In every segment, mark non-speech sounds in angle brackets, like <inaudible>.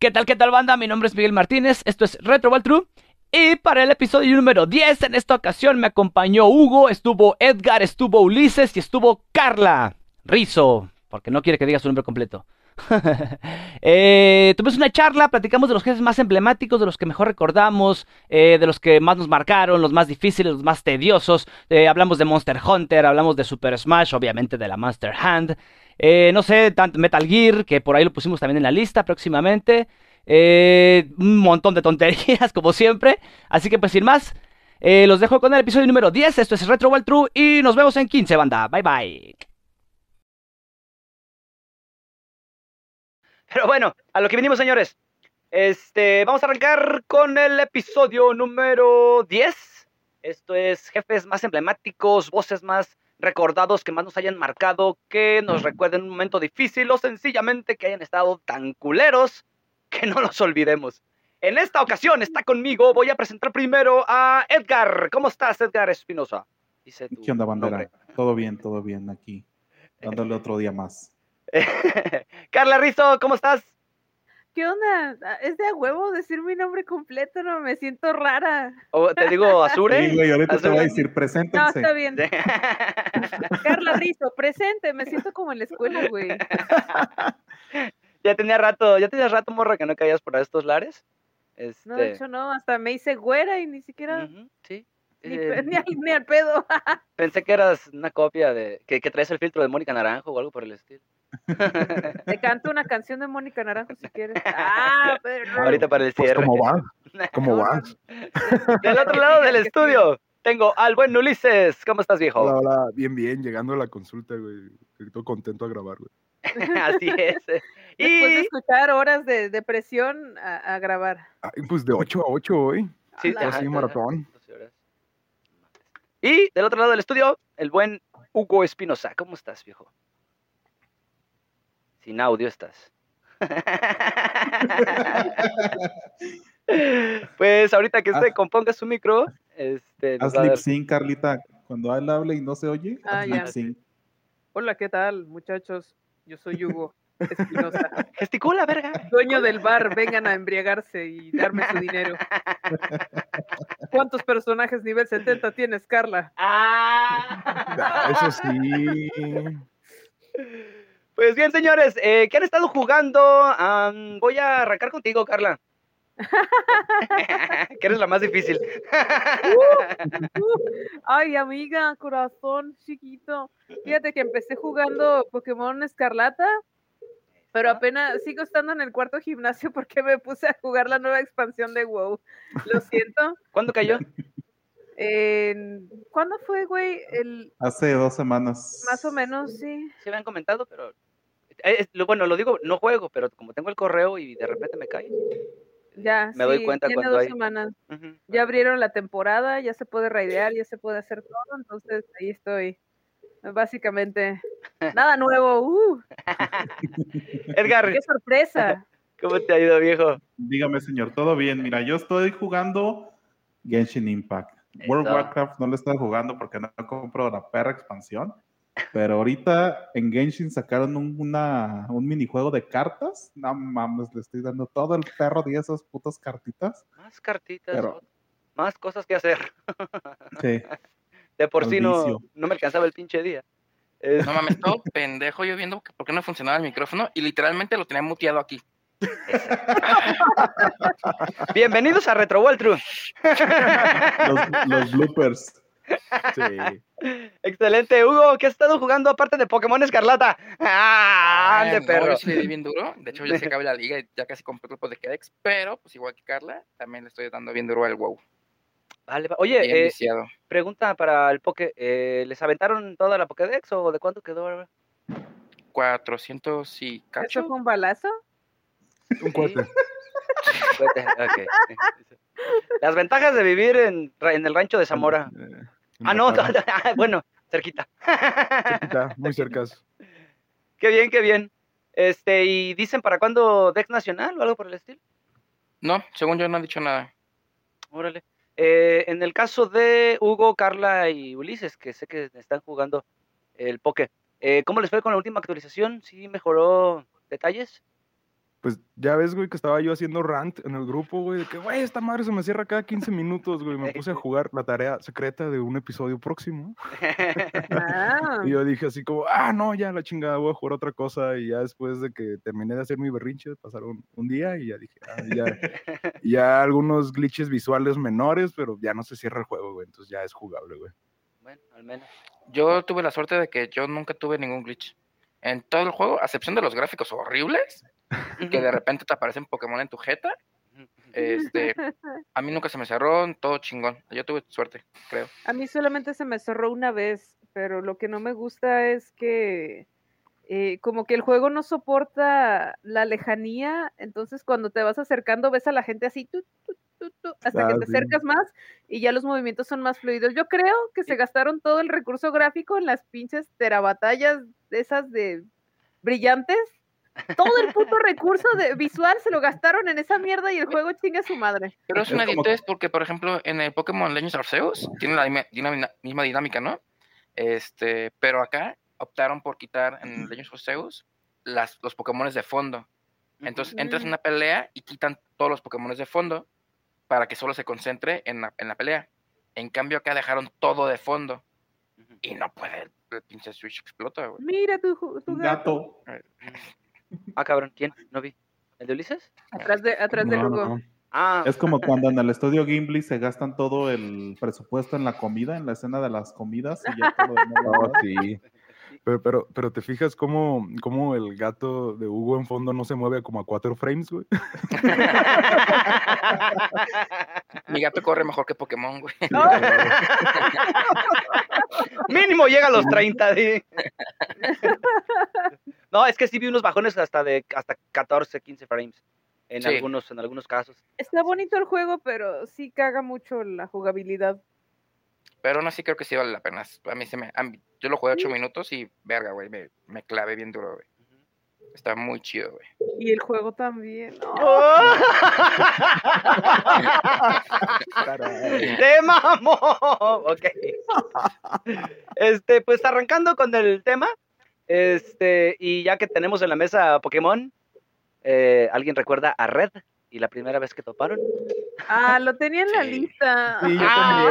¿Qué tal, qué tal, banda? Mi nombre es Miguel Martínez, esto es Retro True. Y para el episodio número 10, en esta ocasión me acompañó Hugo, estuvo Edgar, estuvo Ulises y estuvo Carla Rizo, porque no quiere que diga su nombre completo. <laughs> eh, tuvimos una charla, platicamos de los jefes más emblemáticos, de los que mejor recordamos, eh, de los que más nos marcaron, los más difíciles, los más tediosos. Eh, hablamos de Monster Hunter, hablamos de Super Smash, obviamente de la Master Hand. No sé, tanto Metal Gear, que por ahí lo pusimos también en la lista próximamente. un montón de tonterías, <laughs> como siempre. Así que pues sin más, los dejo con el episodio número 10. Esto es Retro World True y nos vemos en 15, banda. Bye bye. Pero bueno, a lo que vinimos, señores. Este, vamos a arrancar con el episodio número 10. Esto es jefes más emblemáticos, voces más recordados que más nos hayan marcado, que nos recuerden un momento difícil o sencillamente que hayan estado tan culeros que no los olvidemos. En esta ocasión está conmigo, voy a presentar primero a Edgar. ¿Cómo estás, Edgar Espinosa? ¿Qué onda, bandera? Todo bien, todo bien aquí, dándole otro día más. <laughs> Carla Rizo, ¿cómo estás? ¿Qué onda? Ah, es de a huevo decir mi nombre completo, no me siento rara. ¿O te digo Azure? Sí, güey, ahorita te voy a decir, preséntense. No, está bien. <laughs> Carla Rizo, presente, me siento como en la escuela, güey. <laughs> ya tenía rato, ya tenía rato, morra, que no caías por estos lares. No, de este hecho no, hasta me hice güera y ni siquiera... sí. Ni, eh, ni, al, pedo. Pensé que eras una copia de... Que, que traes el filtro de Mónica Naranjo o algo por el estilo. Te canto una canción de Mónica Naranjo si quieres. <laughs> Ah, pero... Ahorita para el cierre. Pues ¿Cómo va? <laughs> ¿Cómo va? Del otro lado del estudio tengo al buen Ulises. ¿Cómo estás, viejo? Hola, hola. Bien, bien. Llegando a la consulta, güey. Estoy contento a grabar, güey. <laughs> Así es. Y... Después de escuchar horas de depresión a, grabar. pues de 8 a 8 hoy. Sí, así maratón. Y del otro lado del estudio, el buen Hugo Espinosa. ¿Cómo estás, viejo? Sin audio estás. <laughs> pues ahorita que se ah. componga su micro, este. Haz lip sync, Carlita. Cuando él hable y no se oye, ah, lip sync. Hola, ¿qué tal, muchachos? Yo soy Hugo Espinosa. <laughs> Gesticula, verga. Dueño del bar, vengan a embriagarse y darme su dinero. ¿Cuántos personajes nivel 70 tienes, Carla? Ah. Eso sí. <laughs> Pues bien, señores, eh, ¿qué han estado jugando? voy a arrancar contigo, Carla. <laughs> que eres la más difícil. Uh, uh. ay, amiga, corazón chiquito. Fíjate que empecé jugando Pokémon Escarlata, pero apenas sigo estando en el cuarto gimnasio <laughs> porque me puse a jugar la nueva expansión de WoW. Lo siento. ¿Cuándo cayó? ¿Cuándo fue, güey? El... Hace dos semanas. Más o menos, sí. Se habían comentado, pero eh, bueno, lo digo, no juego, pero como tengo el correo y de repente me cae. Ya, me doy cuenta tiene dos semanas. Ya abrieron la temporada, ya se puede raidear, ya se puede hacer todo, entonces ahí estoy. Básicamente, <laughs> nada nuevo. Uh. <laughs> Edgar. ¡Qué sorpresa! <laughs> ¿Cómo te ha ido, viejo? Dígame, señor, todo bien. Mira, yo estoy jugando Genshin Impact. World of Warcraft no lo estoy jugando porque no compro la perra expansión. Pero ahorita en Genshin sacaron un, una, un minijuego de cartas. No mames, le estoy dando todo el perro de esas putas cartitas. Más cartitas, más cosas que hacer. Sí. <laughs> De por sí no, no, me alcanzaba el pinche día. No mames, todo pendejo yo viendo por qué no funcionaba el micrófono y literalmente lo tenía muteado aquí. <laughs> Bienvenidos a Retro World True. los, los bloopers. Sí. <laughs> Excelente, Hugo, ¿qué has estado jugando aparte de Pokémon Escarlata? ¡Ah! de perro. sí le di bien duro. De hecho, ya se acabó la liga y ya casi compré el de Pokédex, pero pues igual que Carla, también le estoy dando bien duro al WoW. Vale, oye, eh, pregunta para el Poké, eh, ¿les aventaron toda la Pokédex o de cuánto quedó ahora? 400 y cacho. ¿Eso fue un balazo? Un cohete. <laughs> <laughs> Las ventajas de vivir en, en el rancho de Zamora. Ah, no, <laughs> bueno, cerquita. cerquita, muy cerca. <laughs> Qué bien, qué bien. Este, ¿y dicen para cuándo Dex Nacional o algo por el estilo? No, según yo no han dicho nada. Órale. Eh, en el caso de Hugo, Carla y Ulises, que sé que están jugando el Poké, eh, ¿cómo les fue con la última actualización? ¿Sí mejoró detalles? Pues ya ves, güey, que estaba yo haciendo rant en el grupo, güey, de que, güey, esta madre se me cierra cada 15 minutos, güey. Me puse a jugar la tarea secreta de un episodio próximo. Ah, <laughs> Y yo dije así como, ah, no, ya la chingada, voy a jugar otra cosa. Y ya después de que terminé de hacer mi berrinche, pasaron un día y ya dije, ah, ya, <laughs> ya algunos glitches visuales menores, pero ya no se cierra el juego, güey. Entonces ya es jugable, güey. bueno, al menos. Yo tuve la suerte de que yo nunca tuve ningún glitch. En todo el juego, a excepción de los gráficos horribles, que de repente te aparecen Pokémon en tu jeta, este, <laughs> a mí nunca se me cerró, todo chingón. Yo tuve suerte, creo. a mí solamente se me cerró una vez, pero lo que no me gusta es que eh, como que el juego no soporta la lejanía, entonces cuando te vas acercando ves a la gente así tu, tu, hasta que Ah, te sí. acercas más y ya los movimientos son más fluidos. Yo creo que se gastaron todo el recurso gráfico en las pinches terabatallas de esas de brillantes. Todo el puto <laughs> recurso de visual se lo gastaron en esa mierda y el juego chinga a su madre. Pero es Es una idiotez porque, por ejemplo, en el Pokémon Legends Arceus tiene la dinami- misma dinámica, ¿no? Este, pero acá optaron por quitar en Legends Arceus las, los Pokémon de fondo. Entonces entras en una pelea y quitan todos los Pokémon de fondo para que solo se concentre en la, en la pelea. En cambio acá dejaron todo de fondo y no puede, el pinche Switch explota, güey. Mira tu, tu gato gato. <laughs> Ah, cabrón, ¿quién? No vi. ¿El de Ulises? atrás de atrás No, Hugo. no. Ah, Es como cuando en el estudio Gimli se gastan todo el presupuesto en la comida, en la escena de las comidas y ya todo lo No, demás. sí. Pero, pero, pero te fijas cómo, cómo el gato de Hugo en fondo no se mueve como a cuatro frames, güey. <laughs> Mi gato corre mejor que Pokémon, güey. <laughs> Mínimo llega a los 30, sí. No, es que sí vi unos bajones hasta de hasta 14, 15 frames. En Sí. algunos, en algunos casos. Está bonito el juego, pero sí caga mucho la jugabilidad. Pero aún así creo que sí vale la pena. A mí se me... a mí- yo lo jugué ocho minutos y, verga, güey, me, me clavé bien duro, güey. Está muy chido, güey. Y el juego también. Caray. <laughs> ¡Te mamo! Ok. Este, pues arrancando con el tema. Este, y ya que tenemos en la mesa Pokémon, eh, ¿alguien recuerda a Red y la primera vez que toparon? Ah, lo tenía en la Sí. lista. Sí, yo Ah.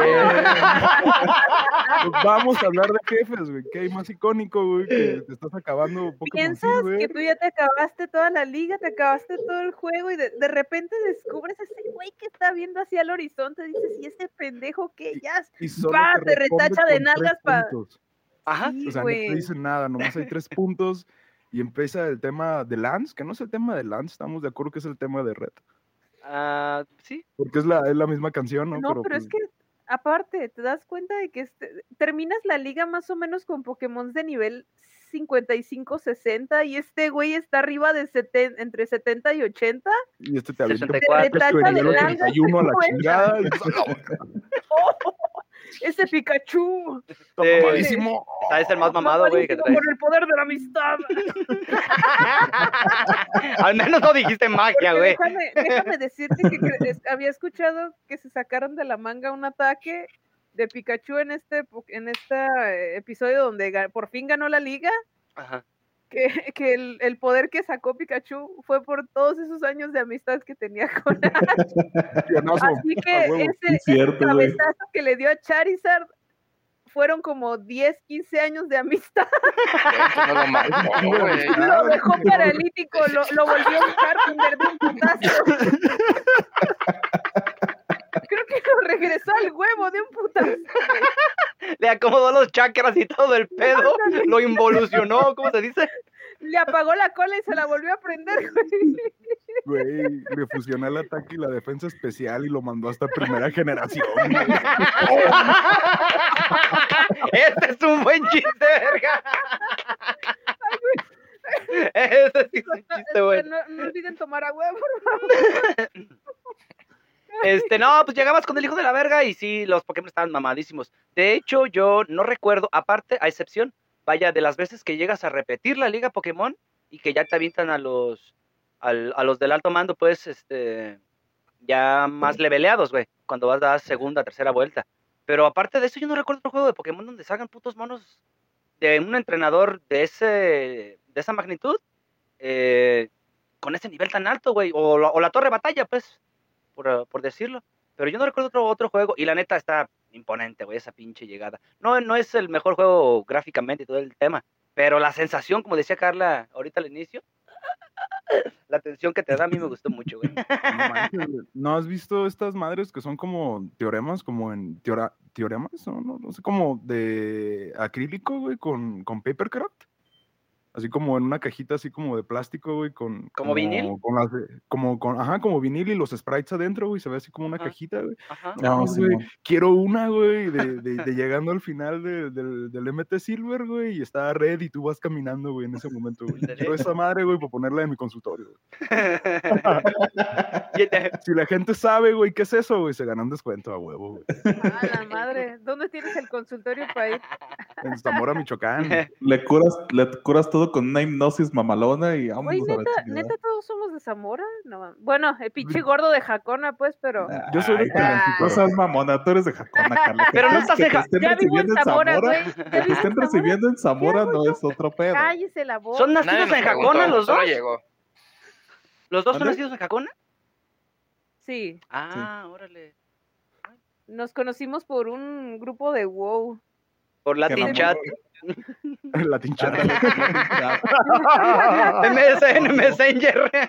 también. <laughs> Vamos a hablar de jefes, güey. ¿Qué hay más icónico, güey? Que te estás acabando Pokémon Piensas que tú ya te acabaste toda la liga, te acabaste todo el juego y de, de repente descubres a ese güey que está viendo hacia el horizonte. Dices, ¿y ese pendejo que ya? y solo va, te responde retacha de nalgas pa- puntos. Ajá. Sí, O sea, no te güey. dice nada, nomás hay tres puntos y empieza el tema de Lance, que no es el tema de Lance, estamos de acuerdo que es el tema de Red. Ah, sí. Porque es la, es la misma canción, ¿no? No, pero es pues, que aparte, te das cuenta de que este- terminas la liga más o menos con Pokémon de nivel 55-60 y este güey está arriba de seten- entre 70 y 80. Y este te avienta un 64. puesto de nivel Te retacha de 81 a la chingada. y dices, "A la verga, Ese Pikachu. Eh, mamadísimo". Es el más mamado, güey, que. Por el poder de la amistad. <laughs> Al menos no dijiste magia, güey. Déjame, déjame decirte que es- había escuchado que se sacaron de la manga un ataque de Pikachu en este en este eh, episodio donde por fin ganó la liga. Ajá. Que, que el, el poder que sacó Pikachu fue por todos esos años de amistad que tenía <laughs> con Ash. Así que ese, ese cierto, güey. cabezazo que le dio a Charizard fueron como 10, 15 años de amistad. No lo mató, güey. Lo dejó paralítico, lo, lo volvió a usar de un putazo. Creo que lo regresó al huevo de un putazo. Le acomodó los chakras y todo el pedo. Lo involucionó, ¿cómo se dice? Le apagó la cola y se la volvió a prender. güey. Güey, le fusionó el ataque y la defensa especial y lo mandó hasta primera generación. Este es un buen chiste, verga. Este sí es un chiste, güey. no, no olviden tomar agua. <laughs> Este, no, pues llegabas con el hijo de la verga y sí, los Pokémon estaban mamadísimos. De hecho, yo no recuerdo, aparte, a excepción, vaya, de las veces que llegas a repetir la liga Pokémon y que ya te avientan a los, al- a los del alto mando, pues, este, ya más leveleados, güey, cuando vas a dar segunda, tercera vuelta. Pero aparte de eso, yo no recuerdo otro juego de Pokémon donde salgan putos monos de un entrenador de ese, de esa magnitud. eh, con ese nivel tan alto, güey. O, o la Torre Batalla, pues, por, decirlo. Pero yo no recuerdo otro, otro juego. Y la neta está imponente, güey, esa pinche llegada. No, no es el mejor juego gráficamente y todo el tema. Pero la sensación, como decía Carla ahorita al inicio, la atención que te da a mí me gustó mucho, güey. ¿No has visto estas madres que son como teoremas, como en teora- teoremas? No, no, no sé, como de acrílico, güey, con, con papercraft. Así como en una cajita así como de plástico, güey, con... ¿Como vinil? Con las como con, ajá, como vinil y los sprites adentro, güey, se ve así como una Ajá. cajita, güey. Ajá. No, No, sí, güey, quiero una, güey, de, de- de <laughs> llegando al final de- del, del MT Silver, güey, y está red y tú vas caminando, güey, en ese momento, güey. Quiero esa madre, güey, para ponerla en mi consultorio. güey. <laughs> <laughs> Si la gente sabe, güey, ¿qué es eso, güey? Se gana un descuento a huevo, güey. A la madre. ¿Dónde tienes el consultorio para ir? En Zamora, Michoacán. Le curas, le curas todo con una hipnosis mamalona y vámonos Güey, a la neta, neta, todos somos de Zamora. No, bueno, el pinche gordo de Jacona, pues, pero. Yo soy de Telancingo. No seas mamona, tú eres de Jacona, <laughs> Carla. Pero no estás que en te Ja- estén Ya vivo en Zamora, güey. que te estén en Zamora. recibiendo en Zamora no es otro pedo. Cállese la boca. ¿Son nacidos en Jacona los dos? llegó. ¿Los dos son nacidos en Jacona? Sí, Ah, órale. nos conocimos por un grupo de WoW. Por Latin la Chat. <laughs> La tinchada. MSN <laughs> Messenger. <laughs>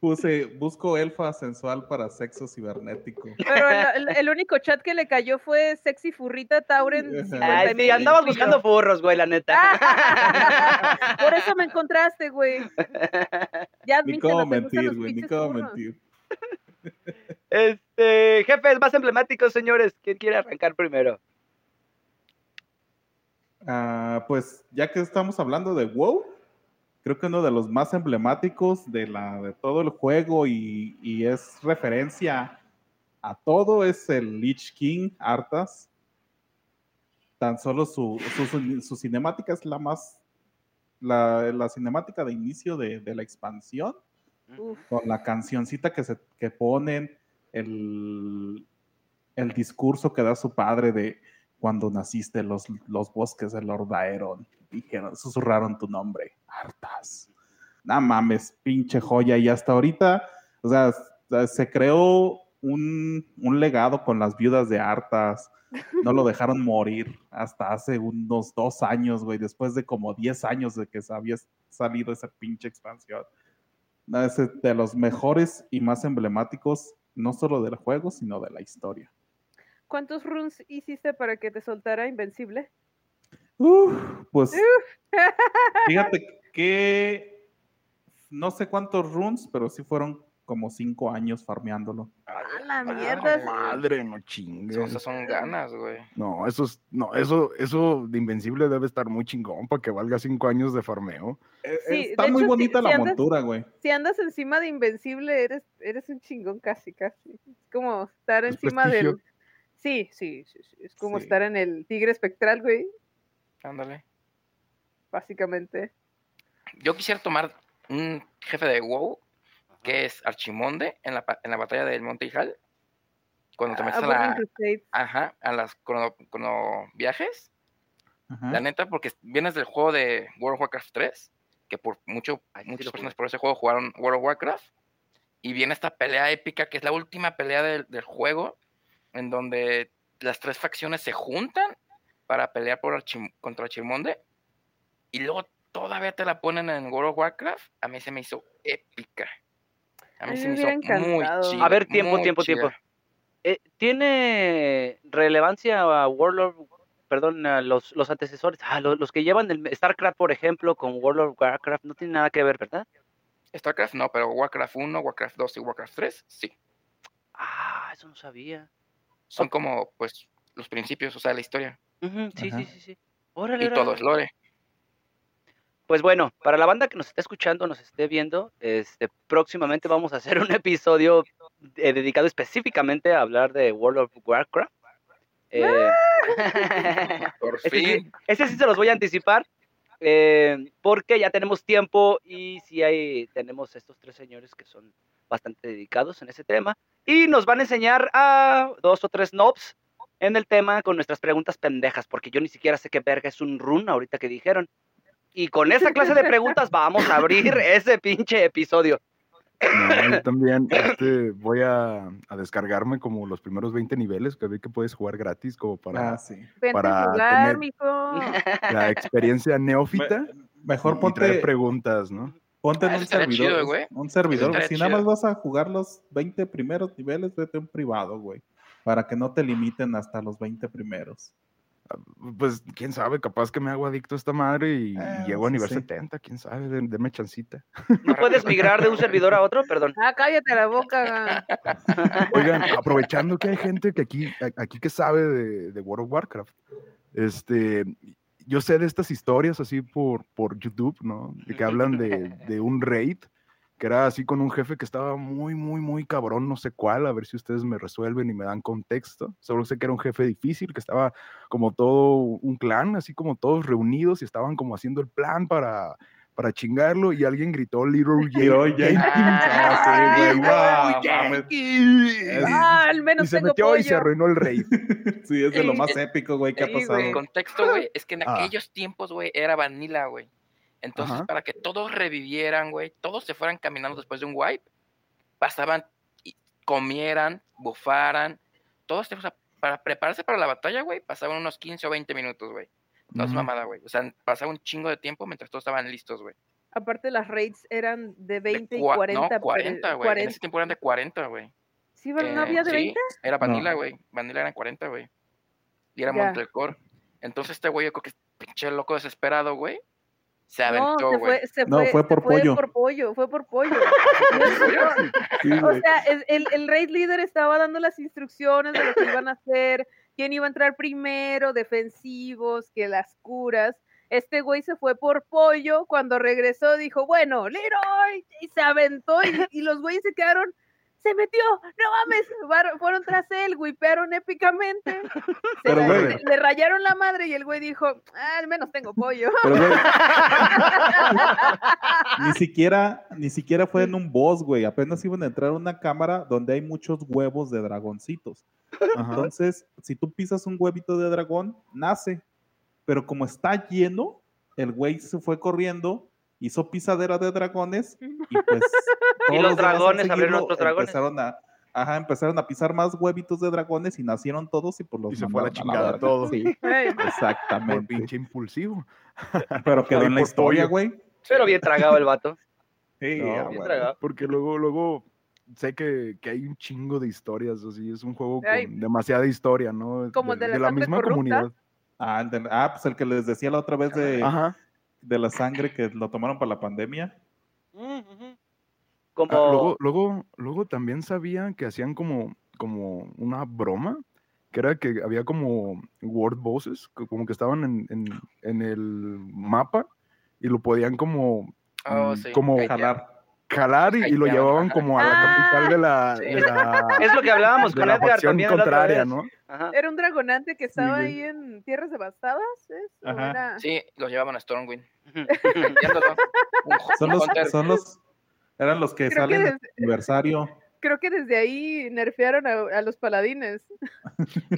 Puse, busco elfa sensual para sexo cibernético. Pero el, el- el único chat que le cayó fue Sexy Furrita Tauren. Ay, 50 Ay, sí, andabas buscando furros, güey, la neta. Por eso me encontraste, güey. Ya Ni cómo mentir, güey, ni cómo furros. mentir. Este, jefes más emblemáticos, señores. ¿Quién quiere arrancar primero? Ah, pues ya que estamos hablando de WoW, creo que uno de los más emblemáticos de, la, de todo el juego y, y es referencia a todo es el Lich King Arthas. Tan solo su, su, su- su cinemática es la más, la, la cinemática de inicio de, de la expansión. Uf, con la cancioncita que, se, que ponen, el, el discurso que da su padre de cuando naciste los, los bosques de Lord Aeron, dijeron, susurraron tu nombre, Artas. No mames, pinche joya. Y hasta ahorita, o sea, se creó un, un legado con las viudas de Artas. No lo dejaron morir hasta hace unos dos años, güey, después de como 10 años de que se había salido esa pinche expansión. Es de los mejores y más emblemáticos, no solo del juego, sino de la historia. ¿Cuántos runes hiciste para que te soltara Invencible? Uf, pues <laughs> fíjate que no sé cuántos runes, pero sí fueron como cinco años farmeándolo. ¡A la mierda! Madre, no Eso- chingues. Esas son ganas, güey. No, eso es, no, eso, eso de Invencible debe estar muy chingón para que valga cinco años de farmeo. Eh, Sí, Está de muy hecho, bonita la andas- montura, güey. Si andas encima de Invencible, eres, eres un chingón casi, casi. Es como estar Es encima prestigio. del... Sí, sí, sí, sí, Es como Sí. estar en el tigre espectral, güey, Ándale. básicamente. Yo quisiera tomar un jefe de WoW, que es Archimonde, en la, pa- en la batalla del Monte Hijal. Cuando te metes Ah, a, la, ajá, a las crono, crono viajes. Ajá. La neta, porque vienes del juego de World of Warcraft 3, que por mucho, Ay, sí muchas personas por ese juego jugaron World of Warcraft. Y viene esta pelea épica, que es la última pelea del, del juego, en donde las tres facciones se juntan para pelear por Archim- contra Archimonde. Y luego todavía te la ponen en World of Warcraft. A mí se me hizo épica. A mí A mí se me me hizo muy chida. A ver, tiempo, muy tiempo, chida. tiempo. Eh, ¿Tiene relevancia a World of... Perdón, a los, los antecesores, ah, los, los que llevan el StarCraft, por ejemplo, con World of Warcraft, no tiene nada que ver, ¿verdad? StarCraft no, pero Warcraft 1, Warcraft 2 y Warcraft 3, sí. Ah, eso no sabía. Son como, pues, los principios, o sea, la historia. Sí, sí, sí, sí. Órale, Y órale. todo es lore. Pues bueno, para la banda que nos esté escuchando, nos esté viendo, este, próximamente vamos a hacer un episodio eh, dedicado específicamente a hablar de World of Warcraft. Eh, <laughs> Por ese, sí, fin. ese sí se los voy a anticipar, eh, porque ya tenemos tiempo y sí hay, tenemos estos tres señores que son bastante dedicados en ese tema y nos van a enseñar a dos o tres knobs en el tema con nuestras preguntas pendejas, porque yo ni siquiera sé qué verga es un run ahorita que dijeron. Y con esa clase de preguntas vamos a abrir <laughs> ese pinche episodio. No, yo también <laughs> este, voy a, a descargarme como los primeros 20 niveles que vi que puedes jugar gratis como para Ah, sí. Para jugar, tener- mijo. la experiencia <laughs> neófita. Mejor y traer ponte, preguntas, ¿no? Ponte en Ah, un servidor. chido, güey. un servidor. Si nada más vas a jugar los 20 primeros niveles, vete a un privado, güey. Para que no te limiten hasta los 20 primeros. Pues quién sabe, capaz que me hago adicto a esta madre y, Ah, llego a nivel sí. 70, quién sabe, de- deme chancita. ¿No puedes migrar de un servidor a otro? Perdón. Ah, cállate la boca. Oigan, aprovechando que hay gente que aquí, aquí que sabe de, de World of Warcraft, este, yo sé de estas historias así por, por YouTube, ¿no? De que hablan de, <laughs> de un raid, que era así con un jefe que estaba muy, muy, muy cabrón, no sé cuál, a ver si ustedes me resuelven y me dan contexto. Solo sé que era un jefe difícil, que estaba como todo un clan, así como todos reunidos y estaban como haciendo el plan para, para chingarlo y alguien gritó Little <laughs> Jenkins. Ah. Ah, al Y menos se tengo metió y se arruinó el raid. <laughs> Sí, es de lo más épico, güey, que ha pasado. El contexto, güey, es que en Ah. aquellos tiempos, güey, era vanilla, güey. Entonces, Ajá. para que todos revivieran, güey, todos se fueran caminando después de un wipe, pasaban, y comieran, bufaran, todos, o sea, para prepararse para la batalla, güey, pasaban unos 15 o 20 minutos, güey. No es mamada, güey. O sea, pasaba un chingo de tiempo mientras todos estaban listos, güey. Aparte, las raids eran de De 20 y cua- 40. No, pero- 40, güey. En 40. ese tiempo eran de 40, güey. ¿Sí, ¿no Eh, había de sí, 20? Era vanilla, No. güey. Vanilla eran 40, güey. Y era. Montelcor. Entonces este güey, yo creo que pinche loco desesperado, güey. Se No, aventó, güey. fue, se No, fue, fue se por pollo. por pollo, fue por pollo. <laughs> Sí, o sea, el, el, el raid leader estaba dando las instrucciones de lo que iban a hacer, quién iba a entrar primero, defensivos, que las curas. Este güey se fue por pollo, cuando regresó dijo, bueno, Leroy, y se aventó y, y los güeyes se quedaron, se metió, no mames, fueron tras él, güipearon épicamente, <laughs> se la- le, le rayaron la madre y el güey dijo, "Ah, al menos tengo pollo. <laughs> Ni siquiera, ni siquiera fue en un boss, güey. Apenas iban a entrar a una cámara donde hay muchos huevos de dragoncitos. Ajá. Entonces, si tú pisas un huevito de dragón, nace. Pero como está lleno, el güey se fue corriendo, hizo pisadera de dragones <laughs> y pues. <laughs> Y todos los demás al dragones abrieron otros dragones. Empezaron a, ajá, empezaron a pisar más huevitos de dragones y nacieron todos y pues los Y se fue a la chingada verga. todo. Sí, <laughs> Ey, Por exactamente. pinche impulsivo. Pero quedó en la por historia, güey. Pero bien tragado el vato. Sí, No, Bien güey. tragado. Porque luego, luego sé que, que hay un chingo de historias, así es un juego con Ay. demasiada historia, ¿no? Como de la misma corrupta. comunidad. Ah, de- ah, pues el que les decía la otra vez de, Ajá. de la sangre que lo tomaron para la pandemia. Mm. Ah, luego, luego, luego también sabía que hacían como, como una broma, que era que había como word bosses, que como que estaban en, en- en el mapa y lo podían como, Oh, mm, sí. como. Jalar. Jalar y, y lo llevaban como a la Ah. capital de la, Sí. de la, <laughs> Es lo que hablábamos de con la Edgar facción también contraria. ¿no? Ajá. Era un dragonante que estaba ahí en Tierras Devastadas, ¿es? ¿O Ajá. era- Sí, los llevaban a Stormwind. Son los, son los, eran los que Creo salen que en el aniversario. Creo que desde ahí nerfearon a, a los paladines.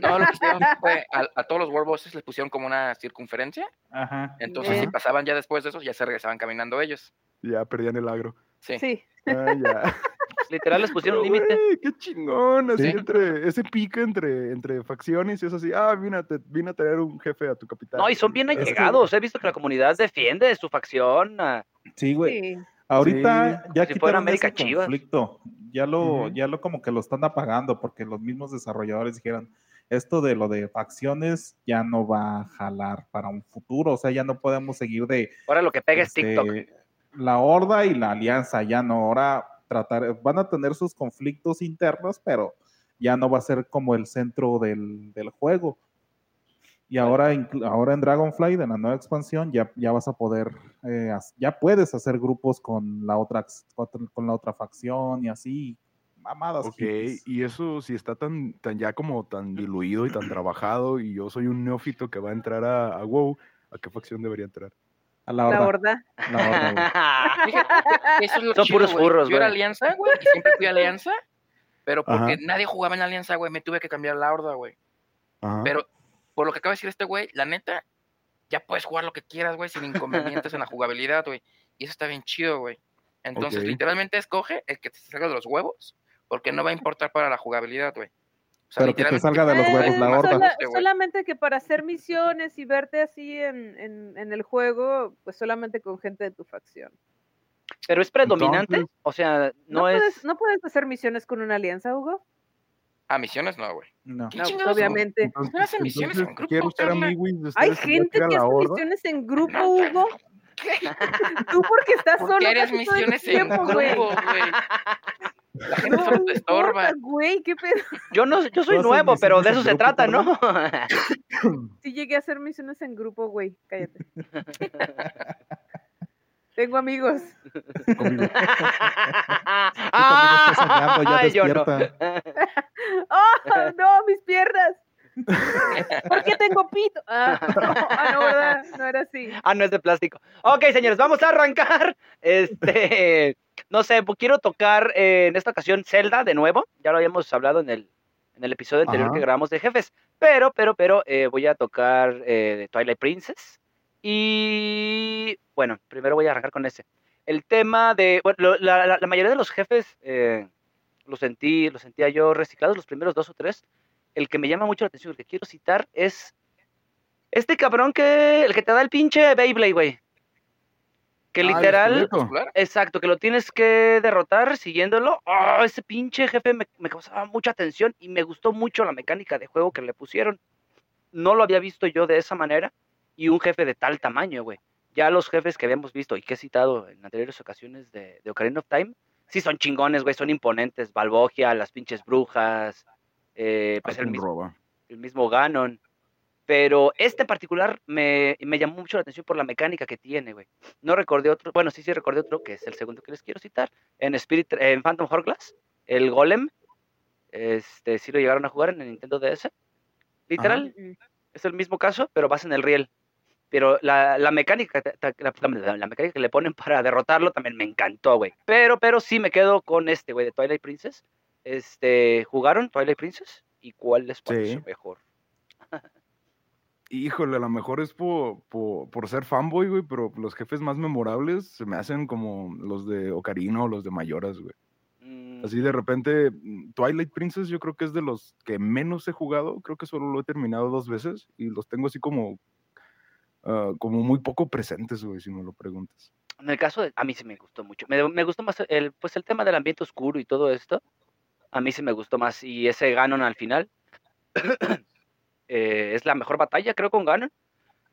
No, lo que hicieron <laughs> fue a, a todos los War Bosses les pusieron como una circunferencia. Ajá. Entonces, Bien. si pasaban ya después de eso, ya se regresaban caminando ellos. Ya perdían el agro. Sí. Sí. Ah, ya. <laughs> Literal les pusieron límite. Qué chingón, así Sí. entre ese pique entre, entre facciones y es así, ah, vine a, te- vine a traer un jefe a tu capital. No, y son bien allegados. He visto que la comunidad defiende su facción. ah, Sí, güey. sí. Ahorita ya si fuera quitaron América ese Chivas. conflicto. Ya lo, ya lo como que lo están apagando porque los mismos desarrolladores dijeron esto de lo de facciones ya no va a jalar para un futuro. O sea, ya no podemos seguir de Ahora lo que pega es este, TikTok. La horda y la alianza. Ya no. Ahora tratar, van a tener sus conflictos internos, pero ya no va a ser como el centro del, del juego. Y ahora, ahora en Dragonflight, en la nueva expansión, ya, ya vas a poder, eh, ya puedes hacer grupos con la otra, con la otra facción y así, mamadas. Ok, y eso si está tan, tan ya como tan diluido y tan trabajado y yo soy un neófito que va a entrar a, a WoW, ¿a qué facción debería entrar? A la La horda. la horda. <laughs> Fíjate, eso es lo Son chido, puros güey. furros, Yo era alianza, güey, y siempre fui alianza, pero porque Ajá. nadie jugaba en alianza, güey, me tuve que cambiar la horda, güey. Pero por lo que acaba de decir este güey, la neta, ya puedes jugar lo que quieras, güey, sin inconvenientes en la jugabilidad, güey. Y eso está bien chido, güey. Entonces, literalmente escoge el que te salga de los huevos, porque no va a importar para la jugabilidad, güey. O sea, Pero que te salga de los Eh, huevos la horda. sola- Este, solamente que para hacer misiones y verte así en, en, en el juego, pues solamente con gente de tu facción. Pero es predominante, Entonces- o sea, ¿No, no, es... puedes, ¿No puedes hacer misiones con una alianza, Hugo? Ah, misiones no, güey. No. ¿Qué No, pues, obviamente. Entonces, No hacen misiones en grupo, quiero ser Hay gente que hace horda. misiones en grupo, Hugo. <laughs> Tú porque estás ¿Por solo. eres casi todo el misiones en tiempo, grupo, güey? La gente No, solo no te estorba. güey, qué pedo. Yo no, yo soy nuevo, pero de eso se grupo, trata, ¿no? <laughs> Sí llegué a hacer misiones en grupo, güey. Cállate. <laughs> Tengo amigos. Conmigo. <laughs> ah, soñando, ya ay, yo no. ¡Oh, no, mis piernas! ¿Por qué tengo pito? Ah, ah, no, ¿verdad? No era así. Ah, no es de plástico. Ok, señores, vamos a arrancar. Este, no sé, pues quiero tocar eh, en esta ocasión Zelda de nuevo. Ya lo habíamos hablado en el, en el episodio anterior Ajá. que grabamos de jefes. Pero, pero, pero, eh, voy a tocar eh, de Twilight Princess. Y bueno, primero voy a arrancar con ese. El tema de, bueno, lo- la, la- la mayoría de los jefes eh, los sentí, los sentía yo reciclados, los primeros dos o tres. El que me llama mucho la atención, el que quiero citar es este cabrón que, el que te da el pinche Beyblade, güey. Que Ah, literal, exacto, que lo tienes que derrotar siguiéndolo. ¡Ah! ese pinche jefe me, me causaba mucha atención y me gustó mucho la mecánica de juego que le pusieron. No lo había visto yo de esa manera y un jefe de tal tamaño, güey. Ya los jefes que habíamos visto y que he citado en anteriores ocasiones de, de Ocarina of Time, sí son chingones, güey, son imponentes. Balbogia, las pinches brujas, eh, pues el mismo roba. el mismo Ganon. Pero este en particular me, me llamó mucho la atención por la mecánica que tiene, güey. No recordé otro, bueno, sí, sí recordé otro, que es el segundo que les quiero citar. En Spirit, en Phantom Hourglass, el Golem. Este, sí lo llegaron a jugar en el Nintendo DS. Literal, es el mismo caso, pero vas en el riel. Pero la, la mecánica, la, la- la mecánica que le ponen <laughs> para derrotarlo también me encantó, güey. Pero, pero sí me quedo con este, güey, de Twilight Princess. Este, ¿jugaron Twilight Princess? ¿Y cuál les pareció Sí. mejor? Híjole, a lo mejor es por, por, por ser fanboy, güey, pero los jefes más memorables se me hacen como los de Ocarina o los de Mayoras, güey. Mm, Así de repente, mm, Twilight Princess yo creo que es de los que menos he jugado, creo que solo lo he terminado dos veces y los tengo así como, ah, como muy poco presentes, güey, si me lo preguntas. En el caso de, a mí sí me gustó mucho. Me, me gustó más el, pues el tema del ambiente oscuro y todo esto. A mí sí me gustó más. Y ese Ganon al final eh, es la mejor batalla, creo, con Ganon.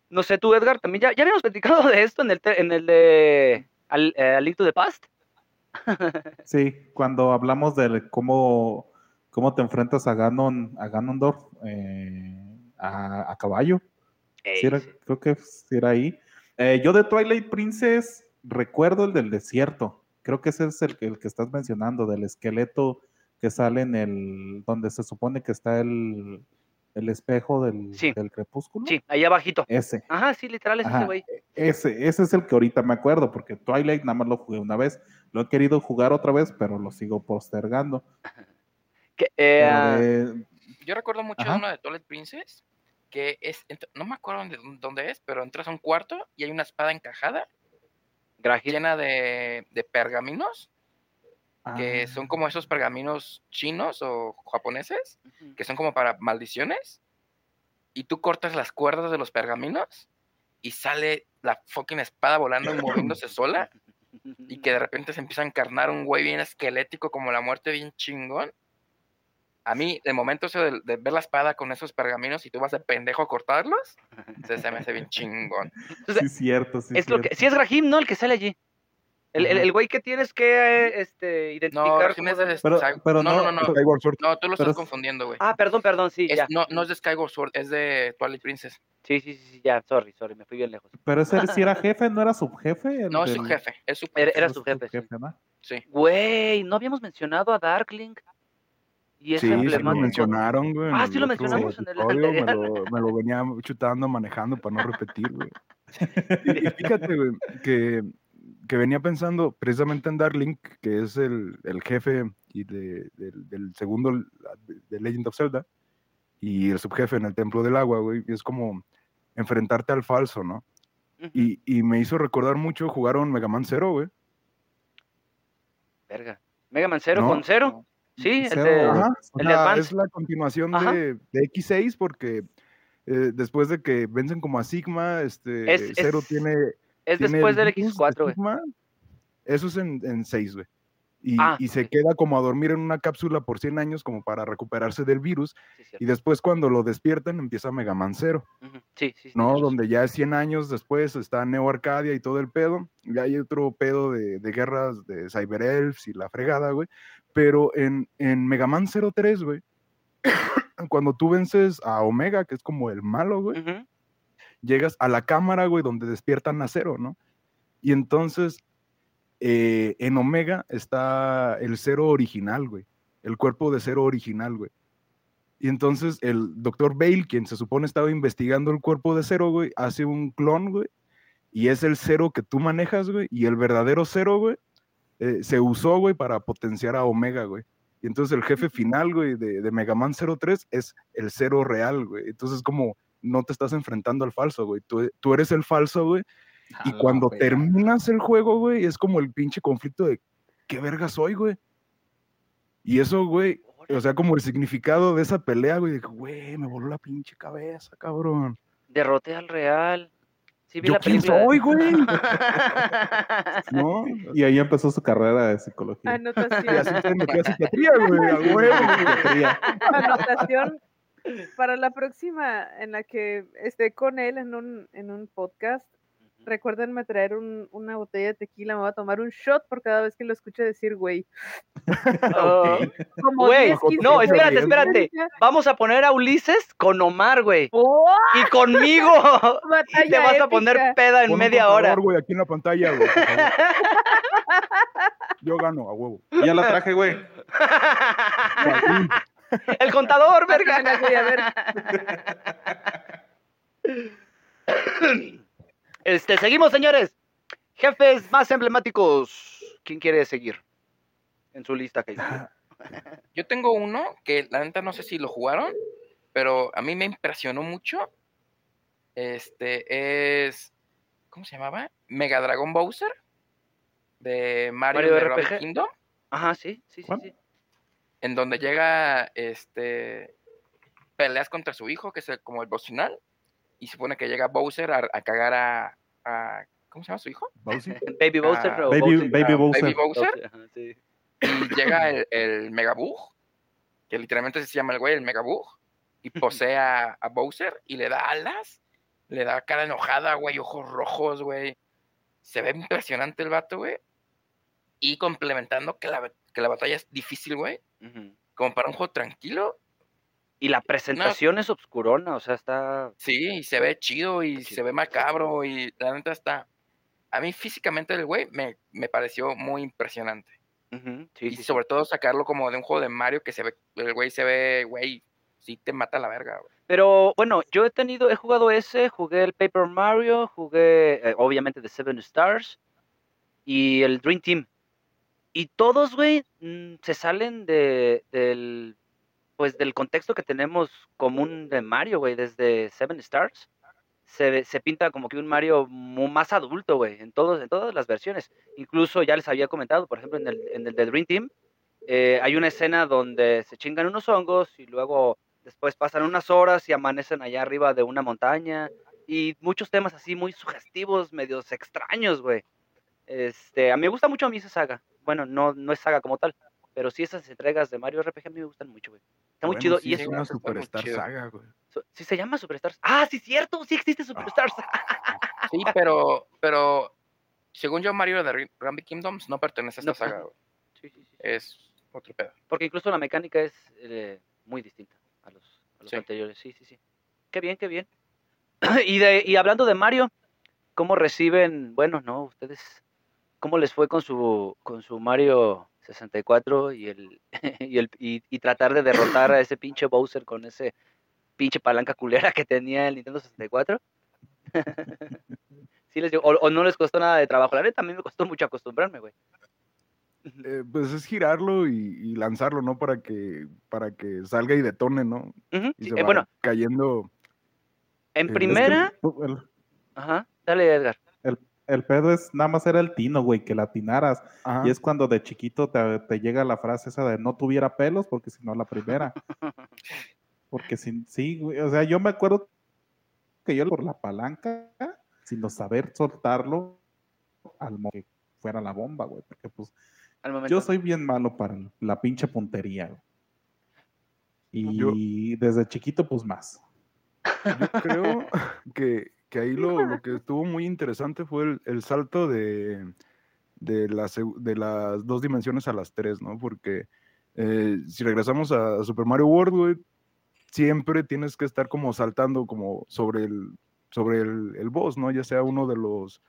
No sé, tú, Edgar, también ya, ya habíamos <laughs> platicado de esto en el, en el de al, eh, A Link to the Past. <laughs> Sí, cuando hablamos de cómo, cómo te enfrentas a Ganon, a Ganondorf eh, a, a caballo. Ey, Sí era- sí. creo que sí era ahí. Eh, yo de Twilight Princess recuerdo el del desierto. Creo que ese es el, que- el que estás mencionando, del esqueleto que sale en el, donde se supone que está el, el espejo del, Sí. del crepúsculo. Sí, ahí abajito. Ese. Ajá, sí, literal es ese güey. Ese, ese es el que ahorita me acuerdo, porque Twilight nada más lo jugué una vez. Lo he querido jugar otra vez, pero lo sigo postergando. <laughs> Que, eh, de- Yo recuerdo mucho Ajá. de uno de Twilight Princess, que es, no me acuerdo dónde, dónde es, pero entras a un cuarto y hay una espada encajada Grajil. llena de, de pergaminos, que ah, son como esos pergaminos chinos o japoneses, Ujú. que son como para maldiciones, y tú cortas las cuerdas de los pergaminos y sale la fucking espada volando y <laughs> moviéndose sola, y que de repente se empieza a encarnar un güey bien esquelético como la muerte bien chingón. A mí, el momento ese de, de ver la espada con esos pergaminos y tú vas de pendejo a cortarlos, se, se me hace bien chingón. Entonces, sí, cierto, sí, es lo que, cierto. sí es Grahim, ¿no? El que sale allí. El, el, güey que tienes que eh, este, No, identificar. Cómo es Pero- pero no, no- no, no, no, Skyward Sword. no, tú lo estás es- confundiendo, güey. Ah, perdón, perdón, sí, Es- ya. no, no es de Skyward Sword, es de Twilight Princess. Sí, sí, sí, sí, ya, sorry, sorry, me fui bien lejos. Pero ese <laughs> sí era jefe, no era subjefe. No, es su del- jefe, es su Era- jefe, era es su jefe, sí. ¿no? sí. Güey, no habíamos mencionado a Darkling. Y es Sí, sí lo emblemático. mencionaron, güey. Ah, sí lo mencionamos en el episodio, me, anterior. lo, me lo venía chutando, manejando para no repetir, güey. <laughs> Y fíjate, güey, que, que venía pensando precisamente en Darlink, que es el, el jefe y de- del, del segundo de Legend of Zelda, y el subjefe en el Templo del Agua, güey. y Es como enfrentarte al falso, ¿no? Y, y me hizo recordar mucho, jugaron Mega Man Zero, güey. Verga. Mega Man Zero No. con cero. Sí, el de- Ajá, el o de es la continuación de, de X6 porque eh, después de que vencen como a Sigma, este, Es- Zero es- tiene... es después el del virus de X4, güey. Eso es en, en 6, güey. Y, Ah, y se queda como a dormir en una cápsula por 100 años como para recuperarse del virus. Sí. Y después cuando lo despiertan empieza Mega Man Zero. Ujú. sí, sí, sí, ¿no? Donde ya es 100 años después está Neo Arcadia y todo el pedo. Y hay otro pedo de, de guerras de Cyber Elves y la fregada, güey. Pero en, en Mega Man 03, güey, <coughs> cuando tú vences a Omega, que es como el malo, güey. Llegas a la cámara, güey, donde despiertan a Zero, ¿no? Y entonces eh, en Omega está el Zero original, güey. El cuerpo de Zero original, güey. Y entonces el doctor Bale, quien se supone estaba investigando el cuerpo de Zero, güey, hace un clon, güey. Y es el Zero que tú manejas, güey. Y el verdadero Zero, güey, eh, se usó, güey, para potenciar a Omega, güey. Y entonces el jefe final, güey, de, de Mega Man 03 es el Zero real, güey. Entonces como no te estás enfrentando al falso, güey. Tú, tú eres el falso, güey. Y A la cuando verga. terminas el juego, güey, es como el pinche conflicto de ¿qué verga soy, güey? Y eso, güey, o sea, como el significado de esa pelea, güey, de que, güey, me voló la pinche cabeza, cabrón. Derroté al Real. Sí, vi ¿Yo la quién película. soy, güey? <laughs> ¿No? Y ahí empezó su carrera de psicología. Y Anotación. así se metió a psiquiatría, güey, a huevo. Psiquiatría. Anotación para la próxima en la que esté con él en un, en un podcast. Recuérdenme traer un- una botella de tequila. Me voy a tomar un shot por cada vez que lo escuche decir güey. <laughs> Güey, 10, 15 no, espérate, espérate. Vamos a poner a Ulises con Omar, güey. ¡Oh! Y conmigo. <laughs> Y te vas a poner peda en Pon media hora. contador, güey, aquí en la pantalla, güey, por favor. <laughs> Yo gano, a huevo. Ya la traje, güey. <laughs> El contador, verga. Güey, a ver. <laughs> Este, seguimos, señores. Jefes más emblemáticos. ¿Quién quiere seguir? En su lista que <laughs> Yo tengo uno que la neta no sé si lo jugaron, pero a mí me impresionó mucho. Este es. ¿Cómo se llamaba? Mega Dragon Bowser. De Mario, Mario de RPG. Kingdom. Ajá, sí, sí, sí, sí. En donde llega este. Peleas contra su hijo, que es el- como el boss final. Y se supone que llega Bowser a, a cagar a, a- ¿Cómo se llama su hijo? Bowser. <laughs> Baby Bowser Baby, Bowser. Baby Bowser. Baby Bowser. Ajá, sí. Y llega el, el Megabug, que literalmente se llama el güey, el Megabug, y posee a, a Bowser y le da alas, le da cara enojada, güey, ojos rojos, güey. Se ve impresionante el vato, güey. Y complementando que la, que la batalla es difícil, güey. Como para un juego tranquilo. Y la presentación es obscurona, o sea, está. Sí, y se ve chido y se ve macabro y la neta está... A mí físicamente el güey me, me pareció muy impresionante. Sí, y sí, sí. sobre todo sacarlo como de un juego de Mario que se ve, el güey se ve, güey, sí te mata la verga, güey. Pero bueno, yo he tenido, he jugado ese, jugué el Paper Mario, jugué eh, obviamente The Seven Stars y el Dream Team. Y todos, güey, mm, se salen de, del, pues del contexto que tenemos común de Mario, güey, desde Seven Stars. Se, se pinta como que un Mario más adulto, güey, en, todos, en todas las versiones. Incluso ya les había comentado, por ejemplo, en el, en el de Dream Team, eh, hay una escena donde se chingan unos hongos y luego después pasan unas horas y amanecen allá arriba de una montaña y muchos temas así muy sugestivos, medios extraños, güey. Este, a mí me gusta mucho a mí esa saga. Bueno, no, no es saga como tal, pero sí esas entregas de Mario RPG a mí me gustan mucho, güey. Está muy Bueno, chido sí, y es es una Superstar chido. saga, güey. sí se llama Superstars. Ah, sí cierto, sí existe Superstars. Sí, pero, pero según yo, Mario de Rabbit Kingdoms no pertenece a esta No, saga, güey. Sí, sí, sí. Es otro pedo. Porque incluso la mecánica es eh, muy distinta a los, a los Sí. anteriores. Sí, sí, sí. Qué bien, qué bien. <clears throat> y, de, y hablando de Mario, ¿cómo reciben, bueno, no, ustedes, cómo les fue con su, con su Mario 64 y, el, <laughs> y, el, y, y tratar de derrotar a ese pinche Bowser con ese pinche palanca culera que tenía el Nintendo 64? <laughs> ¿Sí les dio- o, o no les costó nada de trabajo. La neta, a mí me costó mucho acostumbrarme, güey. Eh, pues es girarlo y, y lanzarlo, ¿no? Para que, para que salga y detone, ¿no? Y sí, se eh, va bueno, cayendo. En Es que primera, El, ajá, dale Edgar. el- el pedo es nada más era el tino, güey, que la atinaras. Ajá. Y es cuando de chiquito te, te llega la frase esa de no tuviera pelos, porque si no la primera. <laughs> Porque sin, sí, güey, o sea, yo me acuerdo que yo por la palanca, sin saber soltarlo, al mo- que fuera la bomba, güey, porque pues Al momento. yo soy bien malo para la pinche puntería, güey. Y Yo- desde chiquito, pues más. Yo creo que, que ahí lo, lo que estuvo muy interesante fue el, el salto de, de, la de las dos dimensiones a las tres, ¿no? Porque eh, si regresamos a, Super Mario World, güey, siempre tienes que estar como saltando como sobre el, sobre el, el boss, ¿no? Ya sea uno de los,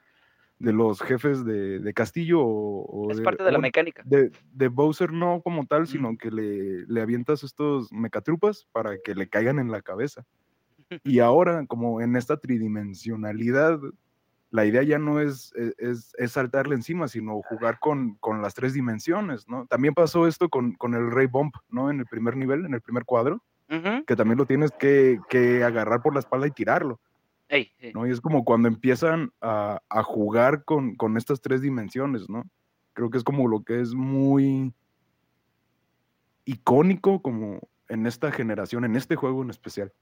de los jefes de, de castillo o, o es parte de la mecánica. de, de Bowser no como tal, sino que le, le avientas estos mecatrupas para que le caigan en la cabeza. Y ahora, como en esta tridimensionalidad, la idea ya no es, e- es, es saltarle encima, sino jugar con, con las tres dimensiones, ¿no? También pasó esto con, con el Rey Bump, ¿no? En el primer nivel, en el primer cuadro, que también lo tienes que, que agarrar por la espalda y tirarlo. ¿no? Y es como cuando empiezan a, a jugar con, con estas tres dimensiones, ¿no? Creo que es como lo que es muy icónico como en esta generación, en este juego en especial.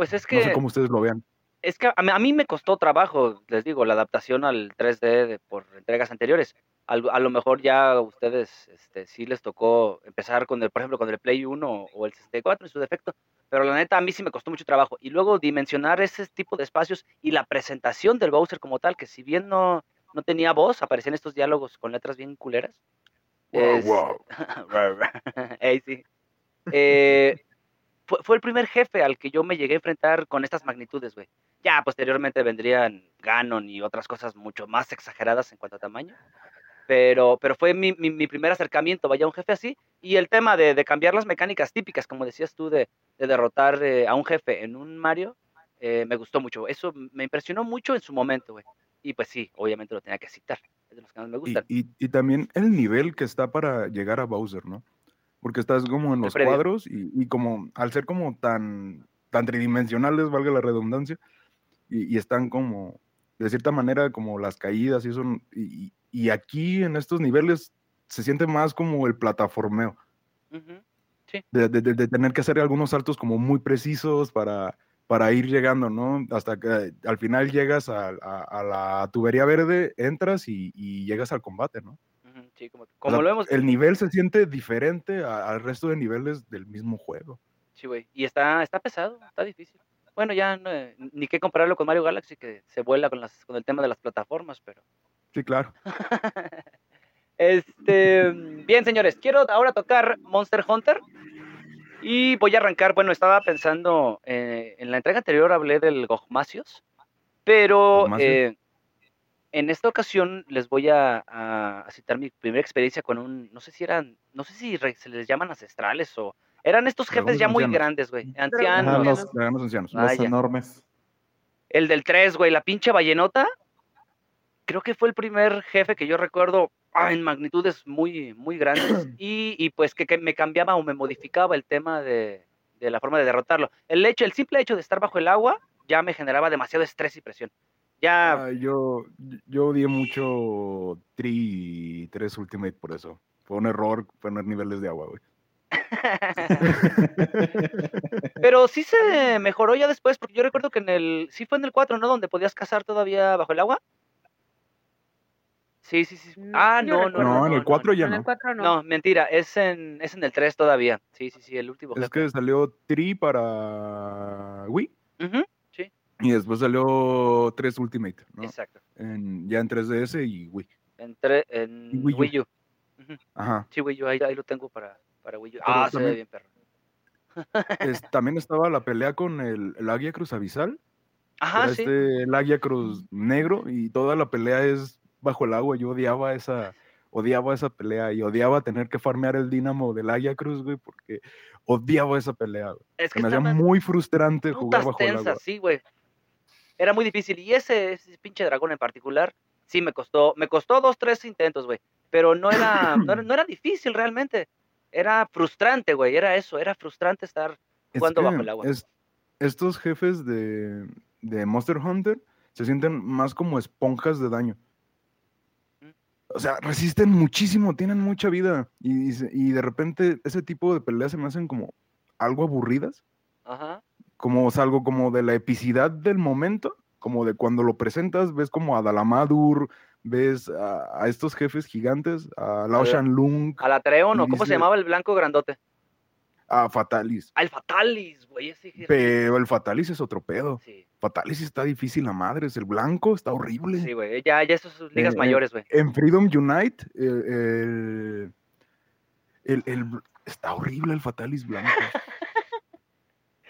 Pues es No que sé cómo ustedes lo vean. Es que a mí, a mí me costó trabajo, les digo, la adaptación al 3D de- por entregas anteriores. A lo mejor ya a ustedes este, sí les tocó empezar con el, por ejemplo, con el Play 1 o el 64 en su defecto, pero la neta a mí sí me costó mucho trabajo. Y luego dimensionar ese tipo de espacios y la presentación del Bowser como tal, que si bien no, no tenía voz, aparecían estos diálogos con letras bien culeras. es- <laughs> Ey, sí. Eh, fue, fue el primer jefe al que yo me llegué a enfrentar con estas magnitudes, güey. Ya posteriormente vendrían Ganon y otras cosas mucho más exageradas en cuanto a tamaño. Pero, pero fue mi, mi, mi primer acercamiento, vaya, a un jefe así. Y el tema de, de cambiar las mecánicas típicas, como decías tú, de, de derrotar eh, a un jefe en un Mario, eh, me gustó mucho. Eso me impresionó mucho en su momento, güey. Y pues sí, obviamente lo tenía que citar. Es de los que más me Y, gustan. y- y también el nivel que está para llegar a Bowser, ¿no? Porque estás como en los cuadros y, y como al ser como tan, tan tridimensionales, valga la redundancia, y, y están como, de cierta manera, como las caídas y eso, y, y- aquí en estos niveles se siente más como el plataformeo, Ujú. de, de- de- de tener que hacer algunos saltos como muy precisos para, para ir llegando, ¿no? Hasta que al final llegas a, a- a la tubería verde, entras y, y llegas al combate, ¿no? Sí, como, O como sea, lo vemos. El nivel se siente diferente al resto de niveles del mismo juego. Sí, güey. Y está, está pesado, está difícil. Bueno, ya no, eh, ni qué compararlo con Mario Galaxy, que se vuela con, las, con el tema de las plataformas, pero... Sí, claro. <laughs> Este, bien, señores, quiero ahora tocar Monster Hunter. Y voy a arrancar, bueno, estaba pensando, eh, en la entrega anterior hablé del Gogmasios, pero eh, en esta ocasión les voy a, a- a citar mi primera experiencia con un, no sé si eran, no sé si re- se les llaman ancestrales o eran estos jefes ya muy grandes, güey, Ajá, ancianos. los- ancianos. Ah, Los enormes. El del 3, güey, la pinche ballenota. Creo que fue el primer jefe que yo recuerdo ah, en magnitudes muy, muy grandes. <clears throat> Y, y pues que, que me cambiaba o me modificaba el tema de, de la forma de derrotarlo. El hecho, el simple hecho de estar bajo el agua ya me generaba demasiado estrés y presión. Ya, Ah, yo, yo odié mucho Tri 3 Ultimate por eso. Fue un error poner niveles de agua, güey. <laughs> pero sí se mejoró ya después, porque yo recuerdo que en el, sí fue en el 4, ¿no? Donde podías cazar todavía bajo el agua. Sí, sí, sí. Mm, Ah, no, no, no. No, en el 4 ya en el no. 4 no. No, mentira, es en, es en el 3 todavía. Sí, sí, sí, el último Es jefe. que salió Tri para Wii sí, y después salió 3 Ultimate, ¿no? exacto. En- ya en 3DS y Wii. En, en Y Wii U. Wii U. Ujú, Ajá. Sí, Wii U, ahí, ahí lo tengo para, para Wii U. Pero Ah, se ve también- bien, perro. Es- también estaba la pelea con el, el Águia Cruz Abisal. Ajá, sí. este el Águia Cruz negro y toda la pelea es bajo el agua. Yo odiaba esa, odiaba esa pelea y odiaba tener que farmear el dínamo del Águia Cruz, güey, porque odiaba esa pelea. güey. Es Se que me hacía muy frustrante jugar bajo el agua. sí, güey. Era muy difícil. Y ese, ese pinche dragón en particular, sí me costó, me costó dos, tres intentos, güey. Pero no era, <clears throat> no era, no era difícil realmente. Era frustrante, güey. Era eso, era frustrante estar Es jugando que bajo el agua. es- estos jefes de, de Monster Hunter se sienten más como esponjas de daño. O sea, resisten muchísimo, tienen mucha vida. Y, y de repente ese tipo de peleas se me hacen como algo aburridas. Ajá. Como o sea, algo como de la epicidad del momento. Como de cuando lo presentas, ves como a Dalamadur, ves a, a estos jefes gigantes, a Lao la- Shanlung, A la Treon, o cómo se llamaba el blanco grandote. a Fatalis. El Fatalis, güey. Ese jefe. Pero el Fatalis es otro pedo. Sí, Fatalis está difícil a madres. El blanco está horrible. sí, güey. Ya, ya esos son ligas Eh, eh, mayores, güey. En Freedom Unite, el, el- el- el- está horrible el Fatalis blanco. <laughs>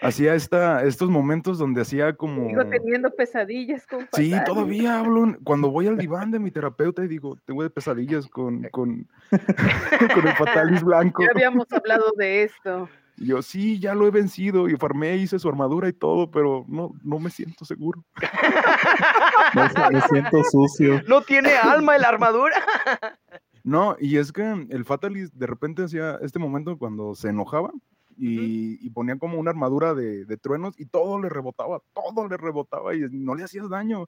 Hacía esta, estos momentos donde hacía como... Sigo teniendo pesadillas con Sí, todavía hablo. Cuando voy al diván de mi <laughs> terapeuta y digo, tengo de pesadillas con, con, <laughs> con el Fatalis blanco. Ya habíamos hablado de esto. <laughs> Y yo, sí, ya lo he vencido y farmé, hice su armadura y todo, pero no, no me siento seguro. Me, me siento sucio. No tiene alma en la armadura. No, y es que el Fatalis de repente hacía este momento cuando se enojaba y, y ponía como una armadura de, de truenos y todo le rebotaba, todo le rebotaba y no le hacías daño.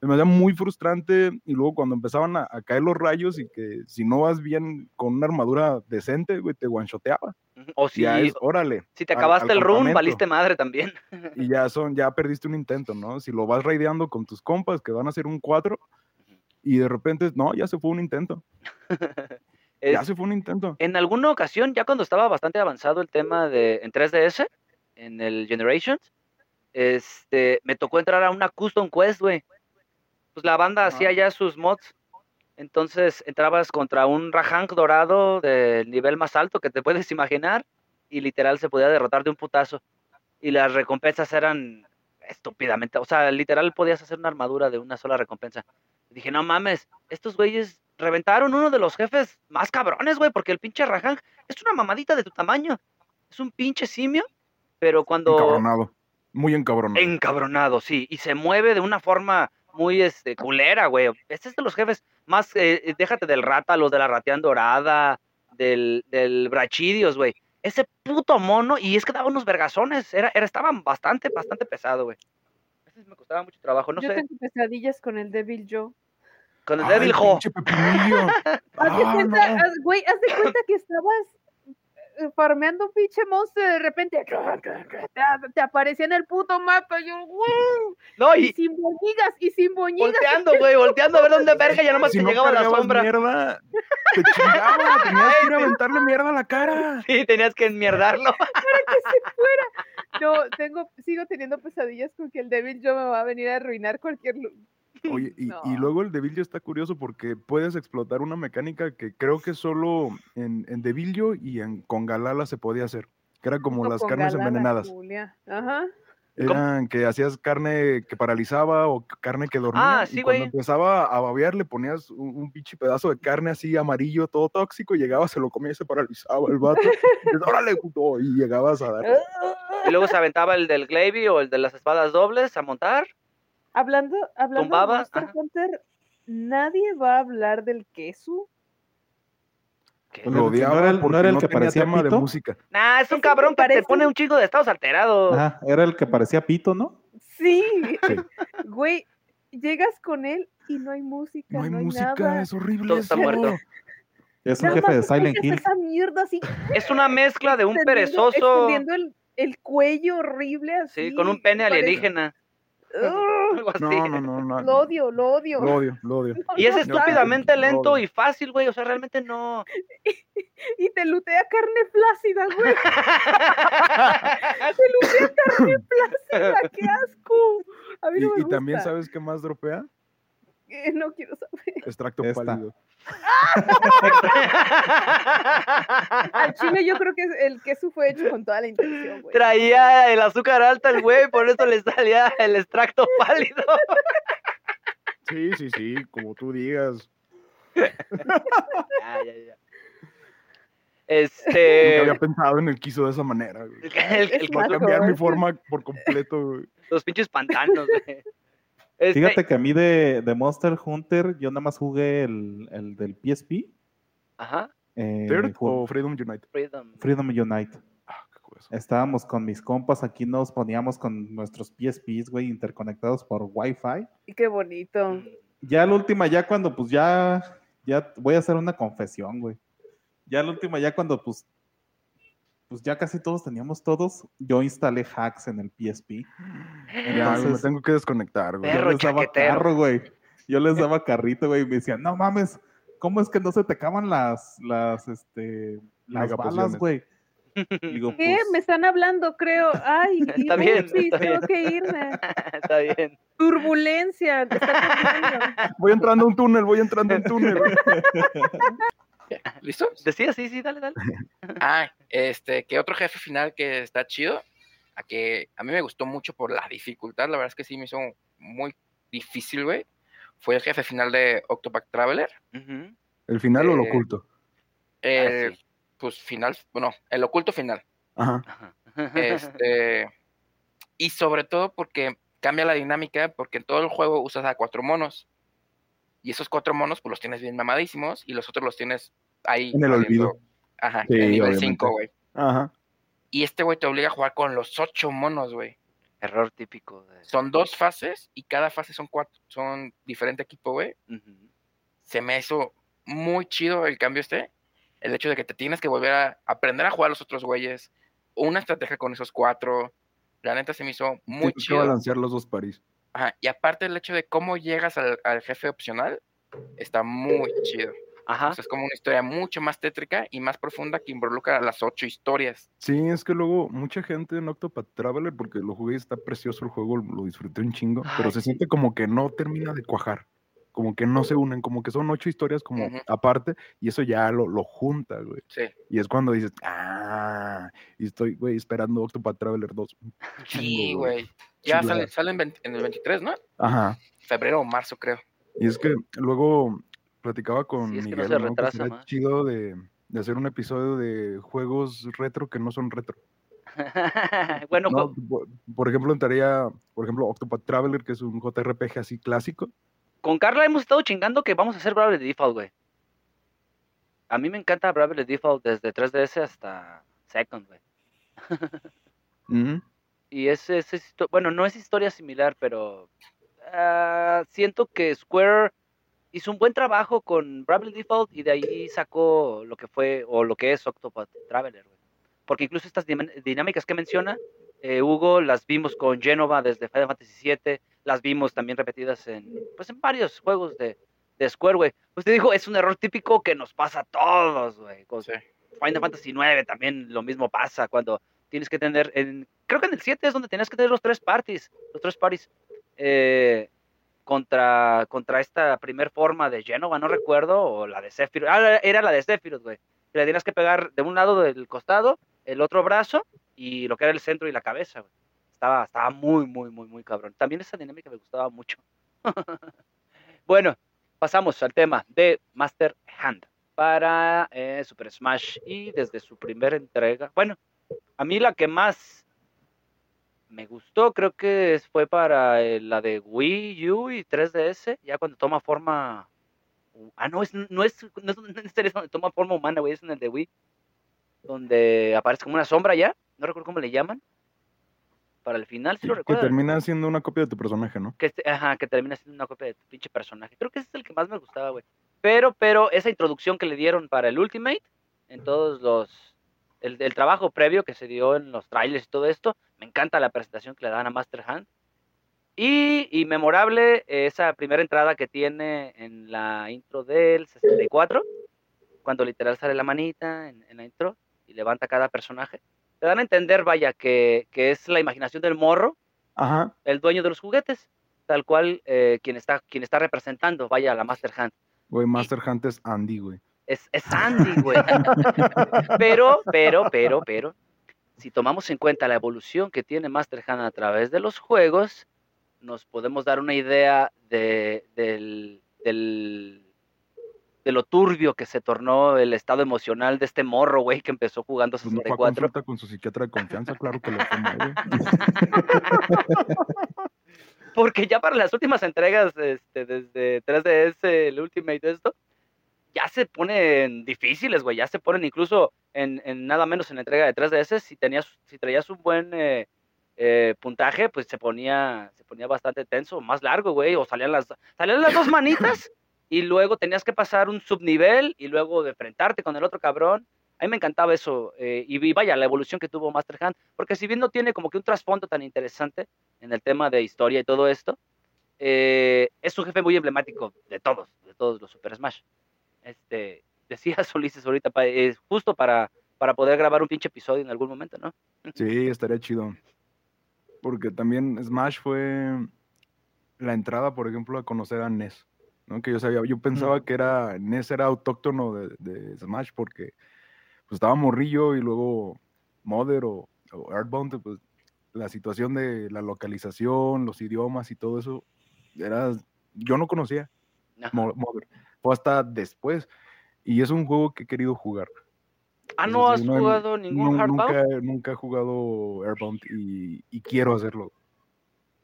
Se me hacía muy frustrante y luego cuando empezaban a, a caer los rayos y que si no vas bien con una armadura decente, güey, te guanchoteaba. O si, ya es, órale. si te al- acabaste al el run, valiste madre también. Y ya son, ya perdiste un intento, ¿no? Si lo vas raideando con tus compas que van a hacer un 4 y de repente, no, ya se fue un intento. <laughs> Ya se fue un intento. en alguna ocasión, ya cuando estaba bastante avanzado el tema de en 3DS, en el Generations, este, me tocó entrar a una custom quest, güey. Pues la banda hacía ya sus mods. Entonces entrabas contra un Rahank dorado del nivel más alto que te puedes <laughs> imaginar y literal se podía derrotar de un putazo. Y las recompensas eran estúpidamente, o sea, literal podías hacer una armadura de una sola recompensa. Y dije, no mames, estos güeyes reventaron uno de los jefes más cabrones, güey, porque el pinche Rahank es una mamadita de tu tamaño. Es un pinche simio, pero cuando... Encabronado. Muy encabronado. Encabronado, sí, y se mueve de una forma muy este, culera, güey. Este es de los jefes más, eh, eh, déjate del rata, los de la ratean dorada, del, del brachidios, güey. Ese puto mono, y es que daba unos vergazones, era, era, estaban bastante, bastante pesado, güey. Ese me costaba mucho trabajo, no Yo sé, tengo pesadillas con el Devil Joe. Con el Ay, Ho. pinche pepinillo. Haz <laughs> de Ah, cuenta, no. haz- güey, haz de cuenta que estabas eh, farmeando un pinche monstruo y de repente te, te aparecía en el puto mapa y yo, güey, No, y y sin boñigas, y sin boñigas. volteando, güey, volteando a ver dónde verga, ya nomás si te no llegaba la sombra. mierda, te chingaba, <laughs> tenías que ir a aventarle mierda a la cara. Sí, tenías que enmierdarlo. <laughs> que se fuera. No, tengo, sigo teniendo pesadillas con que el Devil Joe me va a venir a arruinar cualquier Oye, <laughs> y, luego el Devilio está curioso porque puedes explotar una mecánica que creo que solo en, en Devilio y en con Galala se podía hacer. Que era como No, las carnes Galala, envenenadas. Julia. Ajá. Eran que hacías carne que paralizaba o carne que dormía. Ah, sí, y cuando empezaba a babear, le ponías un, un pinche pedazo de carne así amarillo, todo tóxico, y llegaba, se lo comía y se paralizaba el vato. y dices, órale, puto, y llegabas a dar. <laughs> Y luego se aventaba el del Glavy o el de las espadas dobles a montar. Hablando, hablando de Monster ajá. Hunter, nadie va a hablar del queso. Lo ¿No odiaba era el- no porque era el que parecía tema de pito? música. Nah, es un cabrón que te parece- pone un chingo de estados alterados. Ah, era el que parecía pito, ¿no? Sí, Sí. güey, llegas con él y no hay música, No hay no hay música, nada. es horrible. Todo está muerto. Es un Nada jefe de Silent Hill. esa mierda así, Es una mezcla de un perezoso. extendiendo el, el cuello horrible así. Sí, con un pene parece- alienígena. Ugh, Algo así. No, no, no, no. lo odio, lo odio. Lo odio, lo odio. <laughs> No, Y es no estúpidamente no, lento y fácil, güey. O sea, realmente no. <laughs> Y te lutea carne flácida, güey. <laughs> Te lutea carne flácida, qué asco. A mí Y, no me y también, gusta. ¿sabes qué más dropea? No quiero saber. Extracto Esta. pálido. <laughs> Al chile yo creo que el queso fue hecho con toda la intención, güey. Traía el azúcar alta el güey, por eso le salía el extracto pálido. Sí, sí, sí, como tú digas. Ya, ya, ya. Nunca Este. había pensado en el quiso de esa manera. güey. el- el- Es Va a más, cambiar mi forma por completo. güey. los pinches pantanos, güey. Este, Fíjate que a mí de, de Monster Hunter, yo nada más jugué el, el del PSP. Ajá. eh, ¿Third ju- o Freedom Unite? Freedom. Freedom Unite. Ah, qué. Estábamos con mis compas, aquí nos poníamos con nuestros PSPs, güey, interconectados por Wi-Fi. Y qué bonito. Ya la última, ya cuando pues ya, ya voy a hacer una confesión, güey. Ya la última, ya cuando pues, pues ya casi todos teníamos todos, yo instalé hacks en el PSP. Ya, güey, me Entonces- tengo que desconectar, güey. Perro Yo les daba chaquetero. carro, güey. Yo les <laughs> daba carrito, güey, y me decían, no mames, ¿cómo es que no se te acaban las, las, este, las balas, güey? <laughs> Digo, ¿Qué? pues, Me están hablando, creo. Ay, <laughs> Está bien, está tengo bien. que irme. Está bien. Turbulencia. está. Voy entrando a un túnel, voy entrando a un túnel. <laughs> ¿Listo? Decía, sí, sí, dale, dale. <laughs> Ah, este, que otro jefe final que está chido, a que a mí me gustó mucho por la dificultad, la verdad es que sí me hizo muy difícil, güey. Fue el jefe final de Octopath Traveler. ¿El final o lo Eh, oculto? El, sí. Pues final, bueno, el oculto final. Ajá. Ajá. Este, y sobre todo porque cambia la dinámica, porque en todo el juego usas a cuatro monos. Y esos cuatro monos, pues los tienes bien mamadísimos, y los otros los tienes ahí. En el olvido. Ajá, Sí, en nivel obviamente. 5, güey. Ajá. Y este güey te obliga a jugar con los ocho monos, güey. Error típico. De... Son dos fases y cada fase son cuatro, son diferente equipo, güey. Se me hizo muy chido el cambio este. El hecho de que te tienes que volver a aprender a jugar a los otros güeyes. Una estrategia con esos cuatro. La neta se me hizo muy Tienes que chido. balancear los dos París. Ajá, Y aparte el hecho de cómo llegas al, al jefe opcional, está muy chido. Ajá. O sea, es como una historia mucho más tétrica y más profunda que involucra las ocho historias. Sí, es que luego mucha gente en Octopath Traveler, porque lo jugué y está precioso el juego, lo disfruté un chingo, pero Ay, se sí. siente como que no termina de cuajar, como que no se unen, como que son ocho historias como Ujú. aparte, y eso ya lo, lo junta, güey. Sí. Y es cuando dices, ah, y estoy, güey, esperando Octopath Traveler 2. un Sí, güey. Ya sale, sale en, 20 en el 23, ¿no? Ajá. Febrero o marzo, creo. Y es que luego platicaba con Sí, es que no Miguel, se ¿no? sería más. chido de, de hacer un episodio de juegos retro que no son retro. <laughs> bueno, No, co- por, por ejemplo, entraría, por ejemplo, Octopath Traveler, que es un JRPG así clásico. con Carla hemos estado chingando que vamos a hacer Bravely Default, güey. A mí me encanta Bravely Default desde 3DS hasta Second, güey. <laughs> Ujú. Y es, histo- bueno, no es historia similar, pero ah, siento que Square hizo un buen trabajo con Bravely Default y de ahí sacó lo que fue o lo que es Octopath Traveler, güey. Porque incluso estas dinámicas que menciona eh, Hugo las vimos con Genova desde Final Fantasy VII, las vimos también repetidas en pues en varios juegos de, de Square, güey. Usted dijo, es un error típico que nos pasa a todos, güey. Con Sí. Final Fantasy IX también lo mismo pasa cuando tienes que tener, en, creo que en el 7 es donde tenías que tener los tres parties, los tres parties, eh, contra, contra esta primer forma de Genova, no recuerdo, o la de Sephiroth, ah, era la de Sephiroth, güey, le tenías que pegar de un lado del costado, el otro brazo, y lo que era el centro y la cabeza, güey. Estaba, estaba muy, muy, muy, muy cabrón. También esa dinámica me gustaba mucho. <laughs> bueno, pasamos al tema de Master Hand para eh, Super Smash y desde su primera entrega. Bueno, a mí la que más me gustó creo que fue para eh, la de Wii U y 3DS, ya cuando toma forma... Ah, no, es, no, es, no, es, no es donde toma forma humana, güey, es en el de Wii, donde aparece como una sombra ya, no recuerdo cómo le llaman. Para el final, si lo Que recuerdo. termina siendo una copia de tu personaje, ¿no? Que, este- ajá, que termina siendo una copia de tu pinche personaje. Creo que ese es el que más me gustaba, güey. Pero, pero esa introducción que le dieron para el Ultimate, en todos los. El, el trabajo previo que se dio en los trailers y todo esto, me encanta la presentación que le dan a Master Hand. Y, y memorable esa primera entrada que tiene en la intro del 64, cuando literal sale la manita en, en la intro y levanta cada personaje. Te dan a entender, vaya, que, que es la imaginación del morro Ajá. el dueño de los juguetes, tal cual eh, quien, está, quien está representando, vaya, a la Master Hand. Güey, Master Hunt es Andy, güey. Es, es Andy, güey. <laughs> pero, pero, pero, pero, si tomamos en cuenta la evolución que tiene Master Hand a través de los juegos, nos podemos dar una idea de, del, del- de lo turbio que se tornó el estado emocional de este morro, güey, que empezó jugando Pues no fue a 64. con su psiquiatra de confianza, claro que lo. <laughs> Porque ya para las últimas entregas, este, desde 3DS, el Ultimate de esto, ya se ponen difíciles, güey. Ya se ponen incluso en, en nada menos en la entrega de 3DS. Si, tenías, si traías un buen eh, eh, puntaje, pues se ponía, se ponía bastante tenso, más largo, güey. O salían las, salían las dos manitas <coughs> y luego tenías que pasar un subnivel y luego de enfrentarte con el otro cabrón. A mí me encantaba eso. eh, y, y vaya, la evolución que tuvo Master Hand. Porque si bien no tiene como que un trasfondo tan interesante en el tema de historia y todo esto, eh, es un jefe muy emblemático de todos, de todos los Super Smash. Este, <laughs> decías Ulises ahorita, pa- es justo para, para poder grabar un pinche episodio en algún momento, ¿no? <laughs> Sí, estaría chido. Porque también Smash fue la entrada, por ejemplo, a conocer a NES. ¿no? Que yo sabía, yo pensaba que era NES era autóctono de, de Smash porque pues estaba morrillo y luego Mother o, o Earthbound, pues la situación de la localización, los idiomas y todo eso, era, yo no conocía Mother. Fue hasta después. Y es un juego que he querido jugar. Ah, ¿no has no jugado ningún Nu- Hardbound? nunca, nunca he jugado Airbound y, y quiero hacerlo.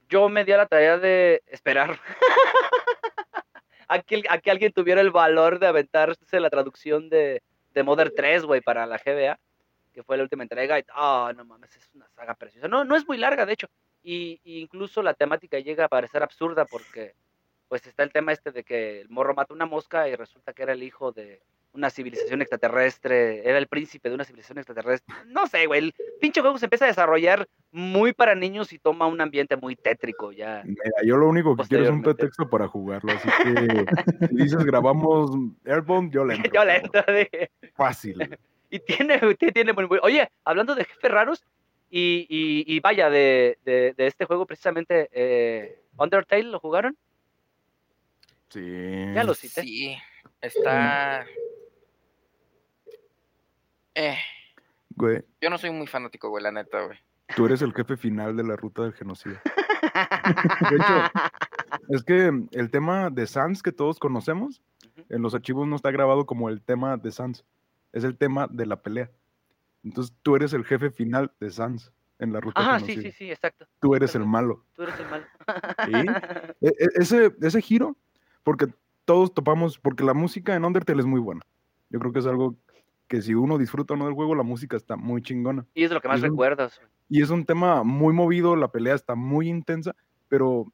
Yo me di a la tarea de esperar <laughs> a, que, a que alguien tuviera el valor de aventarse la traducción de, de Mother 3, güey, para la GBA, que fue la última entrega. Y, ah, no mames, es una saga preciosa. No, no es muy larga, de hecho. Y, y incluso la temática llega a parecer absurda porque, pues, está el tema este de que el morro mata una mosca y resulta que era el hijo de una civilización extraterrestre, era el príncipe de una civilización extraterrestre. No sé, güey, el pinche juego se empieza a desarrollar muy para niños y toma un ambiente muy tétrico ya. Mira, yo lo único que quiero es un pretexto para jugarlo. Así que si dices grabamos Airbound, yo le <laughs> entro. Yo le entro de- Fácil. <laughs> Y tiene, tiene, tiene muy, muy- Oye, hablando de jefes raros, y, y, y vaya, de, de, de este juego precisamente, eh, Undertale, ¿lo jugaron? Sí. Ya lo cité. Sí, está... Eh, Güey, yo no soy muy fanático, güey, la neta, güey. tú eres el jefe final de la ruta del genocidio. <laughs> De hecho, es que el tema de Sans que todos conocemos, en los archivos no está grabado como el tema de Sans. Es el tema de la pelea. Entonces tú eres el jefe final de Sans en la ruta del sí, genocidio. sí, sí, exacto. Tú eres el malo. Tú eres el malo. E- e- ese, ese giro, porque todos topamos, porque la música en Undertale es muy buena. Yo creo que es algo que si uno disfruta o no del juego, la música está muy chingona. Y es lo que más recuerdas. Y es un tema muy movido, la pelea está muy intensa, pero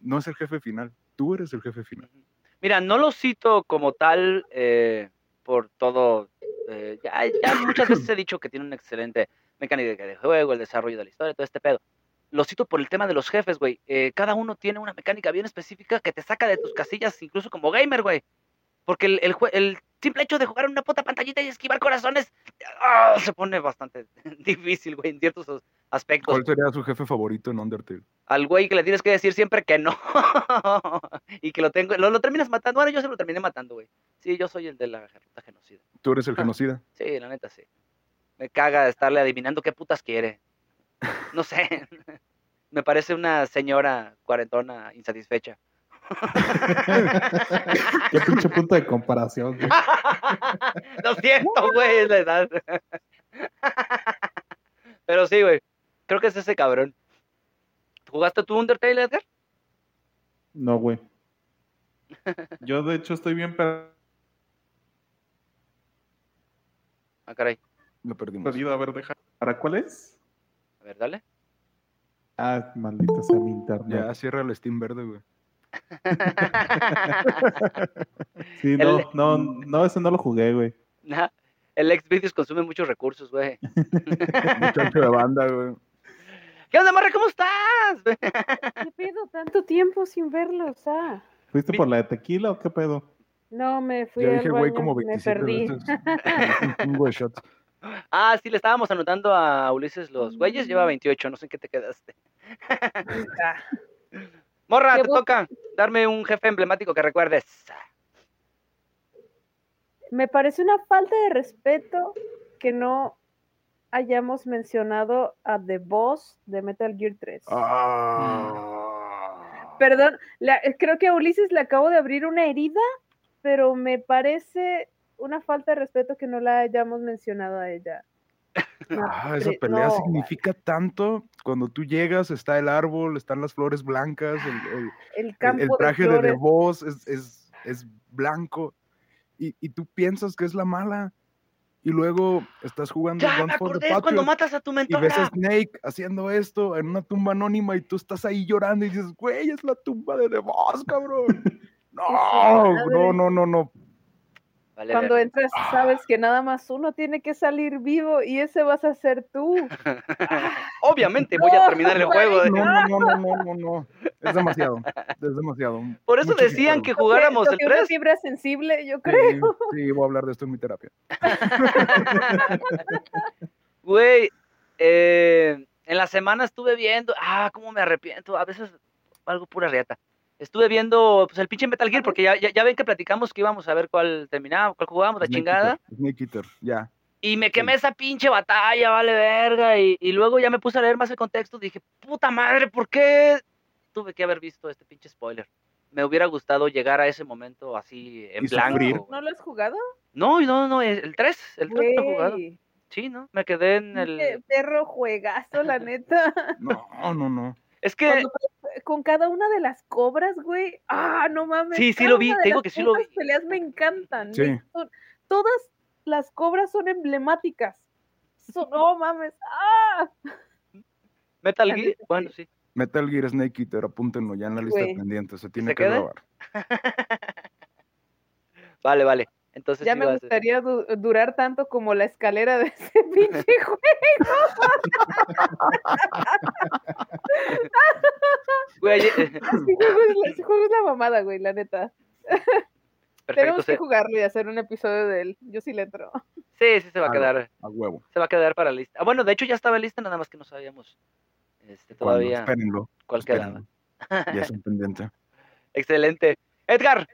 no es el jefe final. Tú eres el jefe final. Mira, no lo cito como tal eh, por todo. eh, ya, ya muchas veces he dicho que tiene una excelente mecánica de juego, el desarrollo de la historia, todo este pedo. Lo cito por el tema de los jefes, güey. Eh, cada uno tiene una mecánica bien específica que te saca de tus casillas, incluso como gamer, güey. Porque el, el, jue- el simple hecho de jugar en una puta pantallita y esquivar corazones ah, se pone bastante <laughs> difícil, güey, en ciertos as- aspectos. ¿Cuál sería su jefe favorito en Undertale? al güey que le tienes que decir siempre que no. <laughs> y que lo tengo, lo, lo terminas matando. Bueno, yo se lo terminé matando, güey. Sí, yo soy el de la ruta genocida. Tú eres el Ah. genocida. Sí, la neta sí. Me caga estarle adivinando qué putas quiere. <laughs> No sé. Me parece una señora cuarentona insatisfecha. <laughs> Qué pinche punto de comparación. güey. <laughs> Lo siento, güey, es la edad. Pero sí, güey. Creo que es ese cabrón. ¿Jugaste tu Undertale, Edgar? No, güey. Yo, de hecho, estoy bien per- Ah, caray. Lo perdimos. perdido. A ver, deja. ¿Para cuál es? Ver, dale. Ah, maldita sea mi internet. Ya cierra el Steam verde, güey. <laughs> Sí, no, El- no, no, ese no lo jugué, güey. Nah, El Xvideos consume muchos recursos, güey. <laughs> Muchacho de banda, güey. ¿Qué onda, Marra? ¿Cómo estás? ¿Qué pedo? Tanto tiempo sin verlos, ah. ¿Fuiste Mi- por la de tequila o qué pedo? No, me fui Ya al dije, güey, baño, como me 27 perdí. veces. <laughs> Un shots. Ah, sí, le estábamos anotando a Ulises los güeyes. Lleva 28, no sé en qué te quedaste. <laughs> Morra, te toca darme un jefe emblemático que recuerdes. Me parece una falta de respeto que no hayamos mencionado a The Boss de Metal Gear 3. Ah. Perdón, la- creo que a Ulises le acabo de abrir una herida, pero me parece una falta de respeto que no la hayamos mencionado a ella. <laughs> No, Ah, esa pelea no, significa tanto. Cuando tú llegas, está el árbol, están las flores blancas, el, el- el el- campo el traje de de, The flores. Boss es, es, es blanco. y, y tú piensas que es la mala. Y luego estás jugando Ya me for the cuando matas a tu y mentora. ves a Snake haciendo esto en una tumba anónima y tú estás ahí llorando y dices, güey, es la tumba de The Boss, cabrón. <laughs> No, no, no, no, no. Vale, Cuando entras, sabes que nada más uno tiene que salir vivo y ese vas a ser tú. <laughs> Obviamente voy a terminar el juego. No, no, no, no, no, no, no. Es demasiado. Es demasiado. Por eso Mucho decían que jugáramos el Toqué una 3. fibra sensible, yo Sí, creo. sí, voy a hablar de esto en mi terapia. <laughs> Güey, eh, en la semana estuve viendo, ah, cómo me arrepiento, a veces algo pura reata. Estuve viendo pues, el pinche Metal Gear, porque ya, ya, ya ven que platicamos que íbamos a ver cuál terminaba, cuál jugábamos, la Snake chingada. Snake Eater, ya. Y me quemé esa pinche batalla, vale verga. Y, y luego ya me puse a leer más el contexto. Dije, puta madre, ¿por qué tuve que haber visto este pinche spoiler? Me hubiera gustado llegar a ese momento así en Y blanco. ¿No lo has jugado? No, no, no, el 3, el 3 no he jugado. Sí, ¿no? Me quedé en qué el... perro juegazo, la neta. <laughs> No, no, no. Es que... Cuando con cada una de las cobras, güey. Ah, no mames. Sí, sí cada lo vi, una de te digo las que sí lo vi. peleas me encantan. Sí. me- son- todas las cobras son emblemáticas. Son- no mames. Ah, Metal Gear, bueno, sí. Metal Gear Snake Eater, apúntenlo ya en la lista Güey. pendientes. Se tiene ¿Se que quede? grabar. <laughs> Vale, vale. Entonces ya me gustaría du- durar tanto como la escalera de ese <laughs> pinche juego. Güey, Ese juego es la, ese juego es la mamada, güey, la neta. perfecto. Tenemos que se- jugarlo y hacer un episodio de él. Yo sí le entro. Sí, sí se va a Jalo. quedar, A huevo. se va a quedar para la lista. Ah, bueno, de hecho ya estaba lista, nada más que no sabíamos este, todavía espérenlo. cuál quedaba. Ya es un pendiente. <laughs> Excelente. Edgar,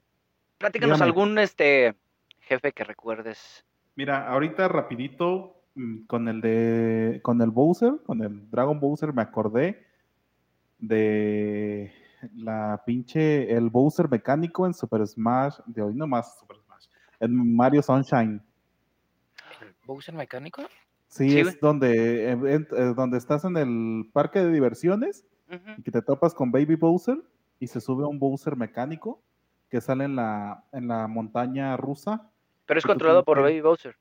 platícanos Dígame. algún este jefe que recuerdes. Mira, ahorita rapidito mm, con el de con el Bowser, con el Dragon Bowser me acordé de la pinche el Bowser mecánico en Super Smash, de hoy nomás Super Smash, en Mario Sunshine. ¿El Bowser mecánico? Sí, Sí, es donde, eh, en- eh, donde estás en el parque de diversiones y que te topas con Baby Bowser y se sube un Bowser mecánico que sale en la, en la montaña rusa. Pero es controlado por Baby Bowser.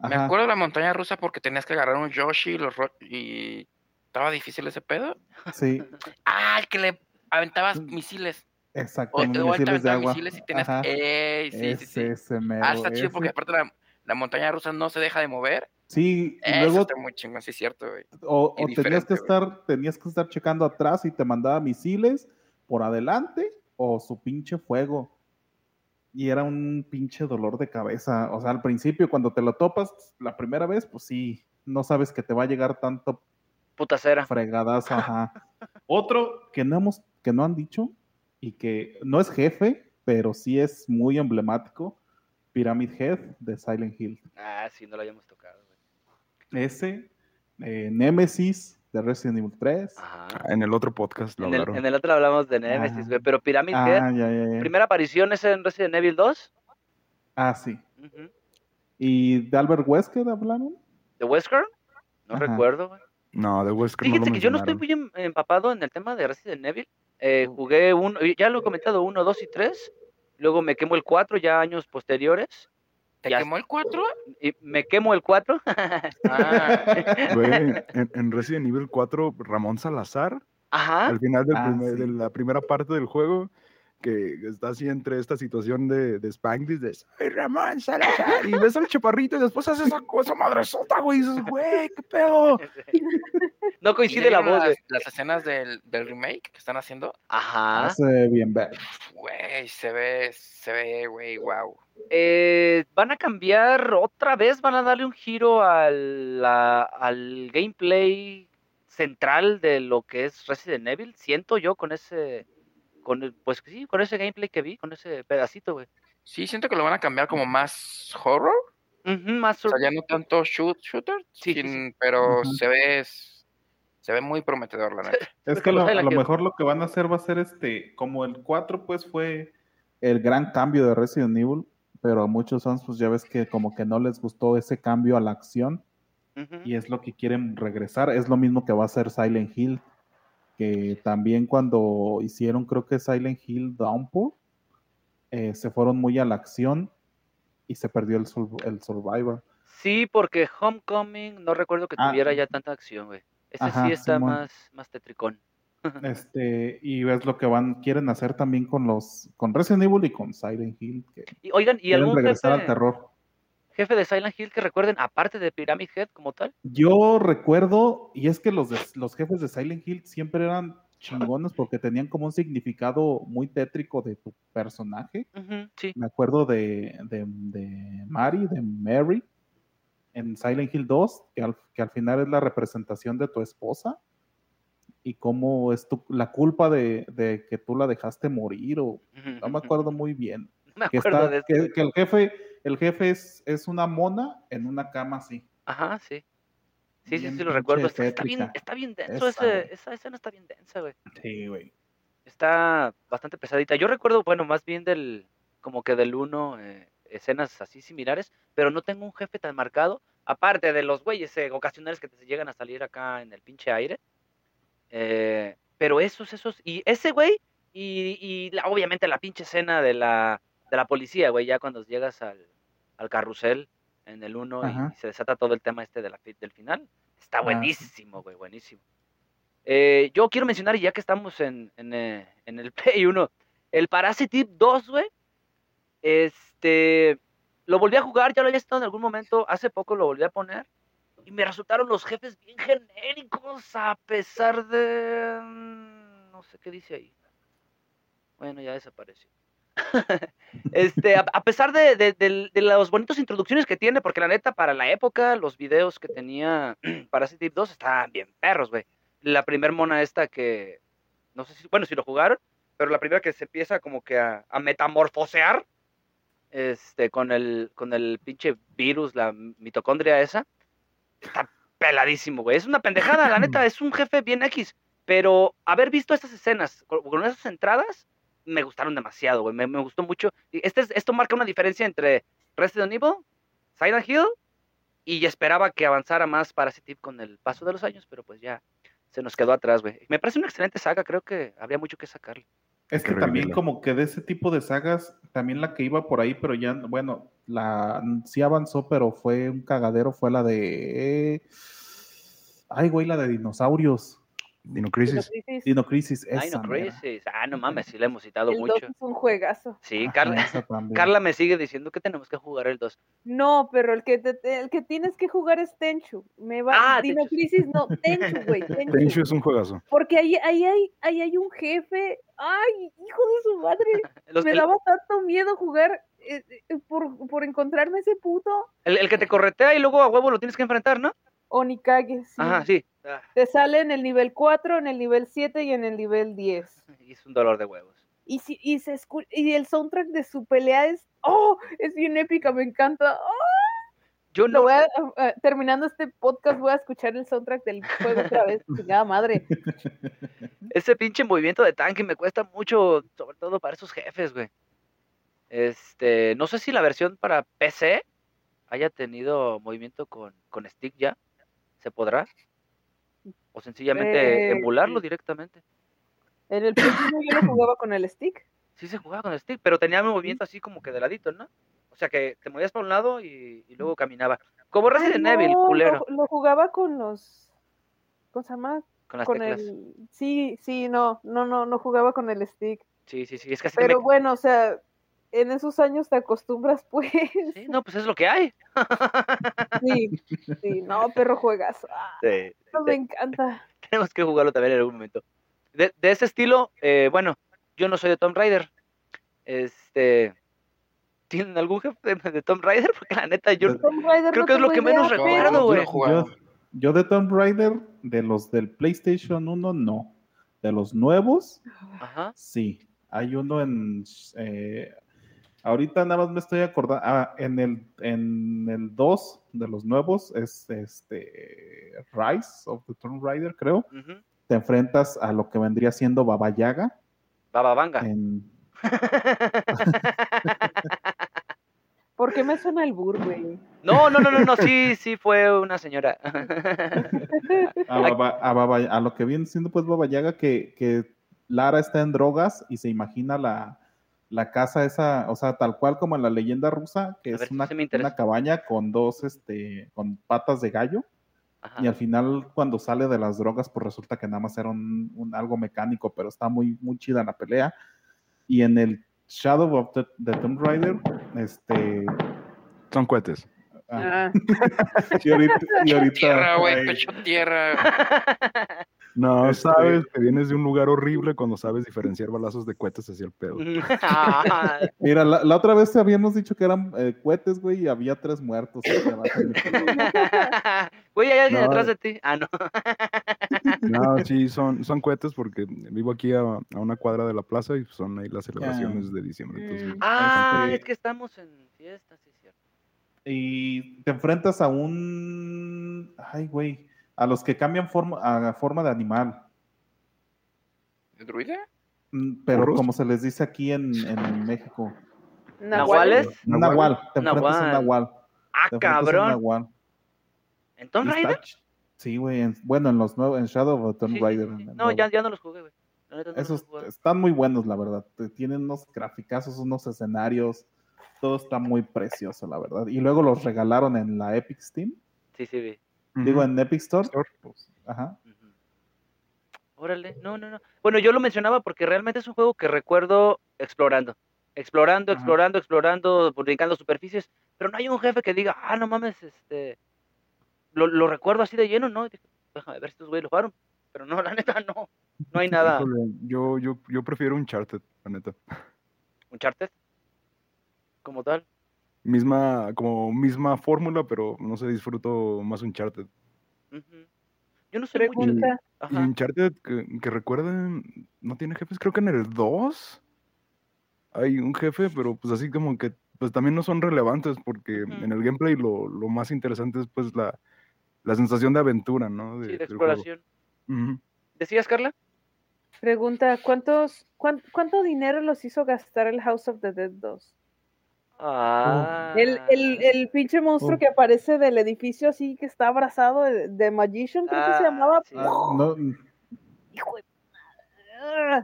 Me acuerdo de la montaña rusa porque tenías que agarrar un Yoshi y, los ro- y estaba difícil ese pedo. Sí, Ah, el que le aventabas Mm. misiles. exacto, O, misiles de aventaba agua. misiles y tenías. ¡Ey! Sí, sí, ese, sí. ese mero, Ah, está chido ese. porque aparte la, la montaña rusa no se deja de mover. Sí, y Eso luego está muy chingón, sí es cierto, güey. o, tenías que estar, tenías que estar checando atrás y te mandaba misiles por adelante o su pinche fuego. Y era un pinche dolor de cabeza. O sea, al principio cuando te lo topas la primera vez, pues sí, no sabes que te va a llegar tanto Putacera. fregadazo, ajá. <laughs> Otro que no hemos, que no han dicho y que no es jefe, pero sí es muy emblemático, Pyramid Head de Silent Hill. Ah, sí, no lo habíamos tocado. güey. Ese, eh, Nemesis de Resident Evil 3. Ajá. En el otro podcast lo En el, en el otro hablamos de Nemesis, Ah. güey. Pero Pyramid Ah, Head, ya, ya, ya. primera aparición es en Resident Evil 2. Ah, sí. ¿Y de Albert Wesker hablaron? ¿De Wesker? No Ajá. recuerdo, güey. No, de Wesker no lo Fíjense que yo no estoy muy em- empapado en el tema de Resident Evil. Eh, jugué uno, ya lo he comentado, uno, dos y tres. Luego me quemo el 4 ya años posteriores. ¿Te Ya quemó el 4? Y me quemo el 4. <laughs> Ah, Güey, en, en Resident Evil 4, Ramón Salazar, Ajá. al final del Ah, primer- sí. de la primera parte del juego, que está así entre esta situación de, de Spanglish, de soy Ramón Salazar, y ves al chaparrito y después hace esa cosa madresota, güey, y dices, güey, qué pedo. <laughs> No ¿y coincide la voz, las, las escenas del, del remake que están haciendo? Ajá. Hace bien ver. Güey, se ve, se ve, güey, wow. Eh, van a cambiar otra vez, van a darle un giro al, al gameplay central de lo que es Resident Evil. Siento yo con ese, con el- pues sí, con ese gameplay que vi, con ese pedacito, güey. Sí, siento que lo van a cambiar como más horror. Más O sea, ya no tanto shoot, shooter, Sí, pero se ve se ve muy prometedor, la <laughs> neta. Es que lo- a lo mejor lo que van a hacer va a ser este, como el 4 pues fue el gran cambio de Resident Evil, pero a muchos fans pues ya ves que como que no les gustó ese cambio a la acción y es lo que quieren regresar. Es lo mismo que va a hacer Silent Hill, que también cuando hicieron creo que Silent Hill Downpour, eh, se fueron muy a la acción y se perdió el, el Survivor. Sí, porque Homecoming no recuerdo que Ah. tuviera ya tanta acción, güey. Ese Ajá, sí está Simón. más, más tetricón. <laughs> Este, y ves lo que van, quieren hacer también con los, con Resident Evil y con Silent Hill, que Y oigan, ¿y quieren algún regresar al terror. Jefe de Silent Hill que recuerden, aparte de Pyramid Head como tal? Yo recuerdo, y es que los, de- los jefes de Silent Hill siempre eran chingones porque tenían como un significado muy tétrico de tu personaje. Sí. Me acuerdo de, de, de Mary, de Mary, en Silent Hill 2, que al, que al final es la representación de tu esposa, y cómo es tu, la culpa de, de que tú la dejaste morir, o no me acuerdo muy bien. <laughs> Me Que, acuerdo está, de que, que el jefe, el jefe es, es una mona en una cama así. Ajá, sí. Sí, sí, sí, lo recuerdo. Está, está bien, está bien denso Esa, ese, esa escena está bien densa, güey. Sí, güey. Está bastante pesadita. Yo recuerdo, bueno, más bien del, como que del uno, eh, escenas así similares, pero no tengo un jefe tan marcado, aparte de los güeyes eh, ocasionales que te llegan a salir acá en el pinche aire. Eh, pero esos, esos, y ese güey, y, y la- obviamente la pinche escena de la, de la policía, güey, ya cuando llegas al, al carrusel en el 1 Ajá. y, se desata todo el tema este de la, del final, está Ah, buenísimo, güey, buenísimo. Eh, yo quiero mencionar, y ya que estamos en, en, eh, en el <laughs> Play 1, el Parasite 2, güey, este, lo volví a jugar, ya lo había estado en algún momento, hace poco lo volví a poner, y me resultaron los jefes bien genéricos, a pesar de... mm, no sé qué dice ahí. Bueno, ya desapareció. <laughs> este, a, a pesar de, de, de, de las bonitas introducciones que tiene, porque la neta, para la época, los videos que tenía <clears throat> Parasite 2 estaban bien perros, güey. La primer mona esta que, no sé si, bueno, si lo jugaron, pero la primera que se empieza como que a, a metamorfosear, este, con el, con el pinche virus, la mitocondria esa, está peladísimo, güey. Es una pendejada, la neta, <clears throat> es un jefe bien X. Pero haber visto estas escenas con, con esas entradas, me gustaron demasiado, güey. Me, me gustó mucho. Y Este, es- esto marca una diferencia entre Resident Evil, Silent Hill, y esperaba que avanzara más Parasite Eve con el paso de los años, pero pues ya se nos quedó atrás, güey. Me parece una excelente saga, creo que habría mucho que sacarle. Es que que también como que de ese tipo de sagas, también la que iba por ahí, pero ya, bueno, la sí avanzó, pero fue un cagadero, fue la de... Ay, güey, la de dinosaurios. Dino Crisis. Crisis. Dino Crisis, Ay, esa no, mera. Crisis. Ah, no mames, sí le hemos citado El 2 mucho. es un juegazo. Sí, Ajá, Carla. Carla me sigue diciendo que tenemos que jugar el 2. No, pero el que, te- el que tienes que jugar es Tenchu. Me va, Ah, Dino Tenchu. Crisis, no, Tenchu, güey, <laughs> Tenchu. Tenchu es un juegazo. Porque ahí, ahí, hay, ahí hay un jefe. Ay, hijo de su madre. <laughs> Los- Me el, daba tanto miedo jugar eh, eh, por, por encontrarme ese puto el- el que te corretea y luego a huevo lo tienes que enfrentar, ¿no? Onikage. sí. Ajá, sí. Ah, Te sale en el nivel 4, en el nivel 7 y en el nivel 10. <laughs> y es un dolor de huevos. Y, si, y, se y el soundtrack de su pelea es, oh, es bien épica, me encanta. Oh, Yo lo no, voy a, eh, terminando este podcast voy a escuchar el soundtrack del juego otra vez, <laughs> chingada madre. ese pinche movimiento de tanque me cuesta mucho, sobre todo para esos jefes, güey. Este, no sé si la versión para PC haya tenido movimiento con, con stick ya. ¿Se podrá? O sencillamente Eh, emularlo directamente. En el uno yo lo jugaba con el stick. <clears throat> Sí se jugaba con el stick, pero tenía movimiento así como que de ladito, ¿no? O sea que te movías para un lado y, y luego caminaba. Como Resident Ay, Evil, culero. Lo, lo jugaba con los. ¿Cómo se llama? Con las Con teclas. el. Sí, sí, no, no, no, no jugaba con el stick. Sí, sí, sí. Es que así Pero me- bueno, o sea, en esos años te acostumbras, <laughs> pues. Sí, no, pues es lo que hay. Sí, sí, no, perro juegazo. Ah, Sí, no me encanta. <laughs> tenemos que jugarlo también en algún momento. De, de ese estilo, eh, bueno, yo no soy de Tomb Raider. Este. ¿Tienen algún jefe de, de Tomb Raider? <laughs> Porque la neta, yo. De- Tomb Raider creo no que es lo que menos idea, recuerdo, güey. yo de Tomb Raider, de los del PlayStation 1, no. De los nuevos, Ajá. sí. Hay uno en... eh, ahorita nada más me estoy acordando. Ah, en el, en el 2 de los nuevos es este Rise of the Tomb Raider, creo. Te enfrentas a lo que vendría siendo Baba Yaga. Baba Vanga. En, <laughs> ¿Por qué me suena el bur, güey? No, no, no, no, no, sí, sí fue una señora. <laughs> a, Baba- a Baba- a lo que viene siendo pues Baba Yaga que, que Lara está en drogas y se imagina la, la casa esa, o sea, tal cual como en la leyenda rusa, que A es ver, una, una cabaña con dos, este, con patas de gallo. Ajá. Y al final, cuando sale de las drogas, pues resulta que nada más era un, un- algo mecánico, pero está muy, muy chida la pelea. Y en el Shadow of the, the Tomb Raider, este. Son cohetes. ah, Ah, <laughs> y ahorita, y ahorita Tierra, güey, pecho tierra. <laughs> No, Este- sabes que vienes de un lugar horrible cuando sabes diferenciar balazos de cohetes hacia el pedo. <laughs> <laughs> Mira, la, la otra vez te habíamos dicho que eran eh, cohetes, güey, y había tres muertos. <laughs> Güey, hay alguien No. detrás de ti. Ah, no. No, sí, son, son cohetes porque vivo aquí a, a una cuadra de la plaza y son ahí las celebraciones de diciembre. entonces, Mm. Ah, es que estamos en fiesta, sí, es cierto. y te enfrentas a un. Ay, güey. A los que cambian forma, a forma de animal. ¿Druida? Mm, Pero ¿Burros? como se les dice aquí en, en México. ¿Nahuales? Un Nahual. Te enfrentas a un Nahual. Ah, Te un cabrón. nahual. ¿En Tomb Raider? Sí, güey. en- Bueno, en los nuevos, en Shadow of Tomb Sí, Raider. sí, sí. No, ya, ya no los jugué, güey. No Esos jugué. están muy buenos, la verdad. Tienen unos graficazos, unos escenarios. Todo está muy precioso, la verdad. Y luego los regalaron en la Epic Steam. Sí, sí, vi. Digo, en Epic Store. Store. pues, ajá. Órale, no, no, no. Bueno, yo lo mencionaba porque realmente es un juego que recuerdo explorando. Explorando, Ajá. explorando, explorando, brincando superficies, pero no hay un jefe que diga, ah, no mames, este. Lo, lo recuerdo así de lleno, ¿no? Dije, Déjame ver si estos güeyes lo jugaron. Pero no, <laughs> la neta, no. No hay nada. Yo, yo, yo prefiero un Uncharted, la neta. ¿Uncharted? Como tal. Misma, como misma fórmula, pero no sé, disfruto más Uncharted. Yo no sé mucho. de- Pregunta. Y. Uncharted, que, que recuerden, no tiene jefes, creo que en el 2 hay un jefe, pero pues así como que pues también no son relevantes porque en el gameplay lo, lo más interesante es pues la, la sensación de aventura, ¿no? Sí, de del juego. exploración. ¿Decías, Carla? Pregunta, ¿cuántos, cuán- ¿cuánto dinero los hizo gastar el House of the Dead 2? Ah. El, el, el pinche monstruo Oh. que aparece del edificio así que está abrazado de, de Magician, creo que se Ah, llamaba. sí. Ah, no, Hijo de-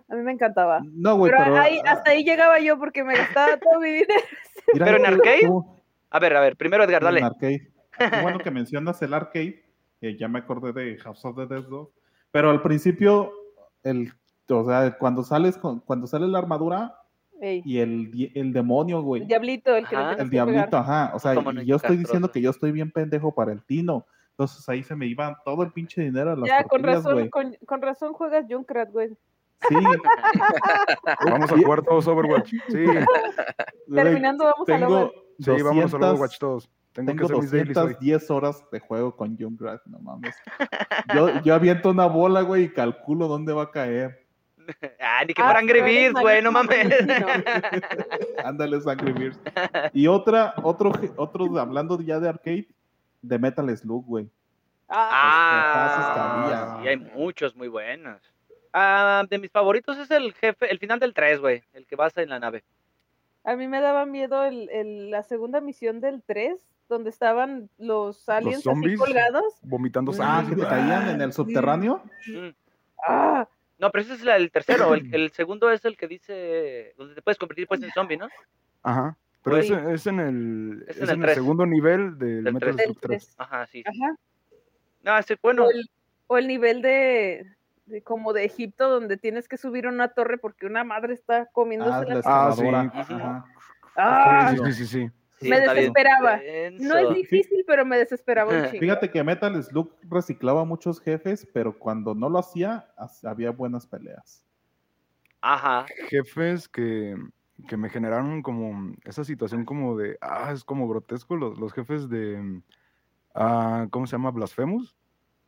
A mí me encantaba. no, güey, Pero, pero. ahí, hasta ahí llegaba yo porque me gastaba <laughs> todo mi dinero. mira, ¿Pero en arcade? tú- A ver, a ver, primero Edgar, en dale. arcade. Qué bueno que <laughs> mencionas el arcade, ya me acordé de House of the Dead 2. Pero al principio, el, o sea, cuando sales con, cuando sale la armadura Ey, y el, el demonio, güey. el diablito, el que Ajá. El que pegar. diablito, ajá. O sea, Como y yo estoy diciendo que yo estoy bien pendejo para el tino. Entonces ahí se me iba todo el pinche dinero a las Ya, con razón, güey. con, con razón juegas Junkrat, güey. Sí. <laughs> Vamos a jugar todos Overwatch. Sí, Terminando, vamos a tengo sí, al 200 Overwatch todos. Tengo, Tengo que hacer mis dailies hoy. 210 horas de juego con Junkrat, no mames. Yo, yo aviento una bola, güey, y calculo dónde va a caer. <laughs> Ah, ni que Ah, Angry eres Birds, güey, no mames. <laughs> Ándale, Angry Birds. <laughs> Y otra, otro, otro, hablando ya de arcade, de Metal Slug, güey. Ah, Ah, sí, hay muchos muy buenos. Ah, de mis favoritos es el jefe, el final del 3, güey, el que vas en la nave. A mí me daba miedo el, el- la segunda misión del 3, donde estaban los aliens así zombies? colgados. Vomitando Ah, sangre. que te caían en el subterráneo. Ah, No, pero ese es el tercero, el, <clears throat> el segundo es el que dice, donde te puedes convertir pues en zombie, ¿no? Ajá. Pero ese es en el, Es es en el en el tres. segundo nivel del Del Metal tres. Slug del 3. 3. Ajá, sí. sí. Ajá. No, ese, bueno, O el, o el nivel de, de como de Egipto, donde tienes que subir a una torre porque una madre está comiéndose Ah, la la... Ah, sí. Ajá. Ah, Sí, sí, sí, sí. Sí, me desesperaba. no es difícil, pero me desesperaba un chingo. Fíjate que Metal Slug reciclaba muchos jefes, pero cuando no lo hacía, ha- había buenas peleas. Ajá. Jefes que, que me generaron como esa situación como de, ah, es como grotesco los, los jefes de, ah, ¿cómo se llama? Blasphemous.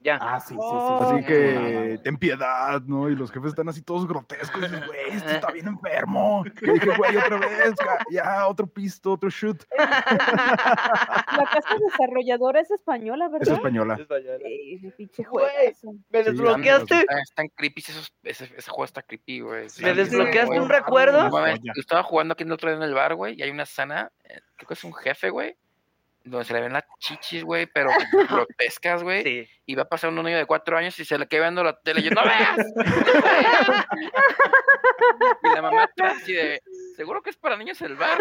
Ya. Ah, sí, sí, sí. Oh. Así sí, que, ten piedad, ¿no? Y los jefes están así todos grotescos. Y güey, este está bien enfermo. Y dije, güey, otra vez, ya, otro pisto, otro shoot. La casa desarrolladora es española, Es ¿verdad? española. Española. Eh, pinche Güey, juegazo. Me Sí, desbloqueaste, Están, están creepy esos, ese, ese juego está creepy, güey. me desbloqueaste güey. un recuerdo. No mames, Joya. yo estaba jugando aquí el otro día en el bar, güey, y hay una sana, eh, creo que es un jefe, güey, donde se le ven las chichis, güey, pero <laughs> grotescas, güey, Sí. y va a pasar un niño de cuatro años y se le queda viendo la tele y yo, ¡no <laughs> veas! y la mamá así de, Seguro que es para niños el bar.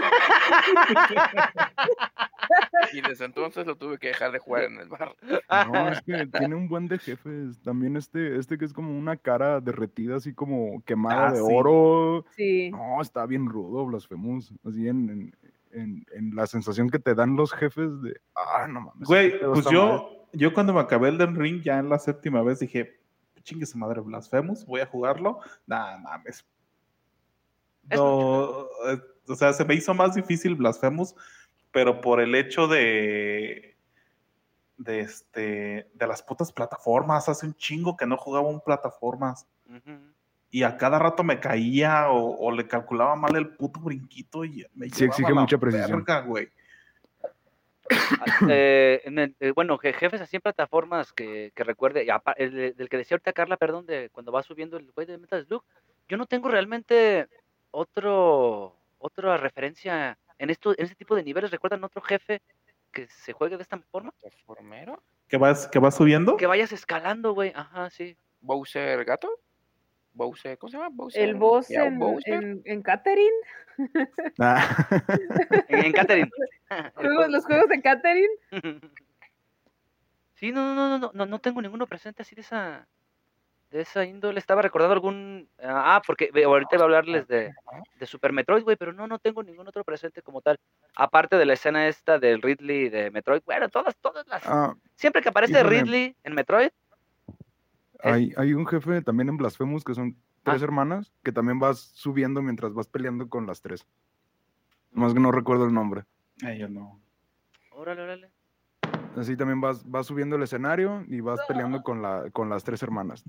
y desde entonces lo tuve que dejar de jugar en el bar. No, es que tiene un buen de jefes. También este, este que es como una cara derretida, así como quemada Ah, de sí. oro. Sí. No, está bien rudo, Blasphemous. Así en, en, en- en la sensación que te dan los jefes de. Ah, no mames. Güey, pues yo, mal". yo cuando me acabé el Den Ring, ya en la séptima vez dije, chingue su madre, Blasphemous, voy a jugarlo. Nah, mames. Es No, eh, o sea, se me hizo más difícil Blasphemous, pero por el hecho de de este de las putas plataformas, hace un chingo que no jugaba un plataformas Ujú. Y a cada rato me caía o, o le calculaba mal el puto brinquito y me Sí, llevaba exige la mucha precisión. verga, güey. Eh, en el- eh, bueno, je- jefes así en plataformas que, que recuerde, y apa- el, de- del que decía ahorita Carla, perdón, de cuando va subiendo el güey de Metal Slug, yo no tengo realmente otro otra referencia en esto en este tipo de niveles. ¿Recuerdan otro jefe que se juegue de esta forma? ¿Transformero? ¿Que vas, que vas subiendo? Que vayas escalando, güey. Ajá, sí. ¿Bowser gato? ¿Bowser? ¿Cómo se llama? ¿Bowser? El boss en, Bowser. en, en Catherine. <laughs> Ah, <laughs> En, en Catherine. <laughs> Juegos- los juegos de Catherine. Sí, no, no, no, no, no, no tengo ninguno presente así de esa, de esa índole. Estaba recordando algún, ah, porque ahorita iba a hablarles de, de Super Metroid, güey, pero no, no tengo ningún otro presente como tal. Aparte de la escena esta del Ridley de Metroid, bueno, todas, todas las, ah, siempre que aparece híjole. Ridley en Metroid, hay, hay un jefe también en Blasphemous que son tres Ah. hermanas que también vas subiendo mientras vas peleando con las tres. Más que no recuerdo el nombre. Yo no. órale, órale. Así también vas, vas subiendo el escenario y vas peleando con, la, con las tres hermanas.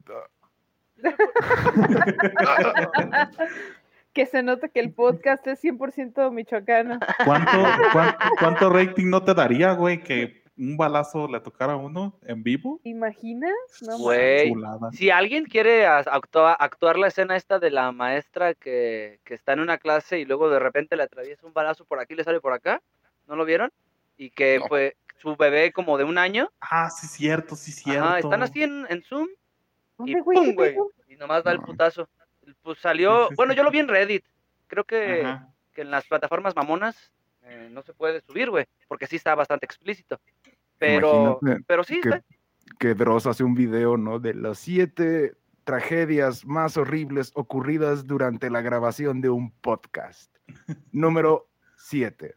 <laughs> Que se nota que el podcast es 100% michoacano. ¿Cuánto, cuánto, cuánto rating no te daría, güey, que un balazo le tocara a uno en vivo? ¿Imaginas? No. Si alguien quiere actuar la escena esta de la maestra que, que está en una clase y luego de repente le atraviesa un balazo por aquí y le sale por acá, ¿no lo vieron? Y que No. fue su bebé como de un año. Ah, sí, cierto, sí, cierto. Ajá, están así en, en Zoom y. ¡pum, ¿Qué güey! Y nomás da el putazo. Pues salió, Sí, sí, bueno, sí. yo lo vi en Reddit. Creo que, que en las plataformas mamonas eh, no se puede subir, güey, porque sí está bastante explícito. Pero, Imagínate pero sí, que, está- que Dross hace un video, ¿no? De las siete tragedias más horribles ocurridas durante la grabación de un podcast. Número 7.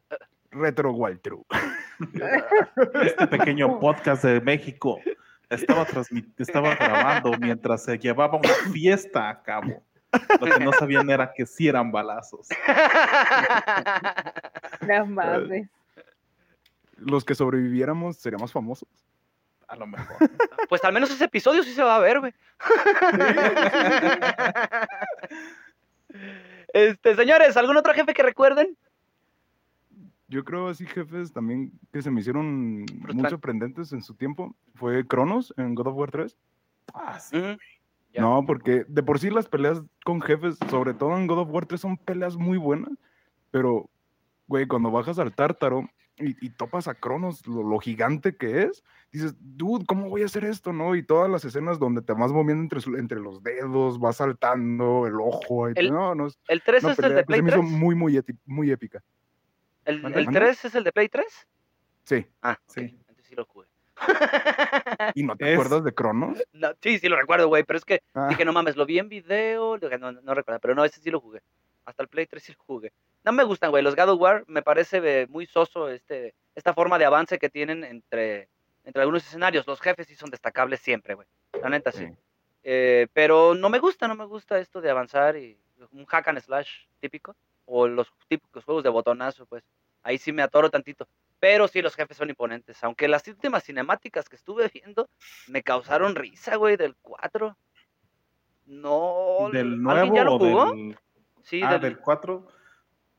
Retro Walkthrough. <laughs> Este pequeño podcast de México estaba, transmit- estaba grabando mientras se llevaba una fiesta a cabo. Lo que no sabían era que sí eran balazos. <laughs> No mames. Los que sobreviviéramos seríamos famosos. A lo mejor. Pues al menos ese episodio sí se va a ver, güey. <laughs> Este, señores, ¿algún otro jefe que recuerden? Yo creo así jefes también que se me hicieron muy sorprendentes en su tiempo. Fue Cronos en God of War 3. Ah, sí. No, porque de por sí las peleas con jefes, sobre todo en God of War 3, son peleas muy buenas. Pero, güey, cuando bajas al tártaro y, y topas a Cronos, lo, lo gigante que es, dices, dude, ¿cómo voy a hacer esto? ¿No? Y todas las escenas donde te vas moviendo entre, entre los dedos, vas saltando, el ojo. y- El- no, no, es ¿El 3 una es el de Play se me 3? hizo muy, muy, muy épica. ¿El, el ¿Mande? 3 es el de Play 3? Sí. Ah, Sí. ok, entonces sí lo jugué. <laughs> ¿Y no te Es- acuerdas de Cronos? <laughs> No, sí, sí lo recuerdo, güey, pero es que Ah, dije, no mames, lo vi en video, no, no recuerdo, pero no, ese sí lo jugué. Hasta el Play 3 sí lo jugué. No me gustan, güey, los God of War me parece eh, muy soso este, esta forma de avance que tienen entre, entre algunos escenarios. Los jefes sí son destacables siempre, güey. La neta sí. Sí. Eh, pero no me gusta, no me gusta esto de avanzar y un hack and slash típico. O los típicos juegos de botonazo, pues. Ahí sí me atoro tantito. Pero sí, los jefes son imponentes. Aunque las últimas cinemáticas que estuve viendo me causaron risa, güey, del 4. No. ¿Del ¿alguien nuevo ya lo jugó? del, Sí, ah, del- del 4?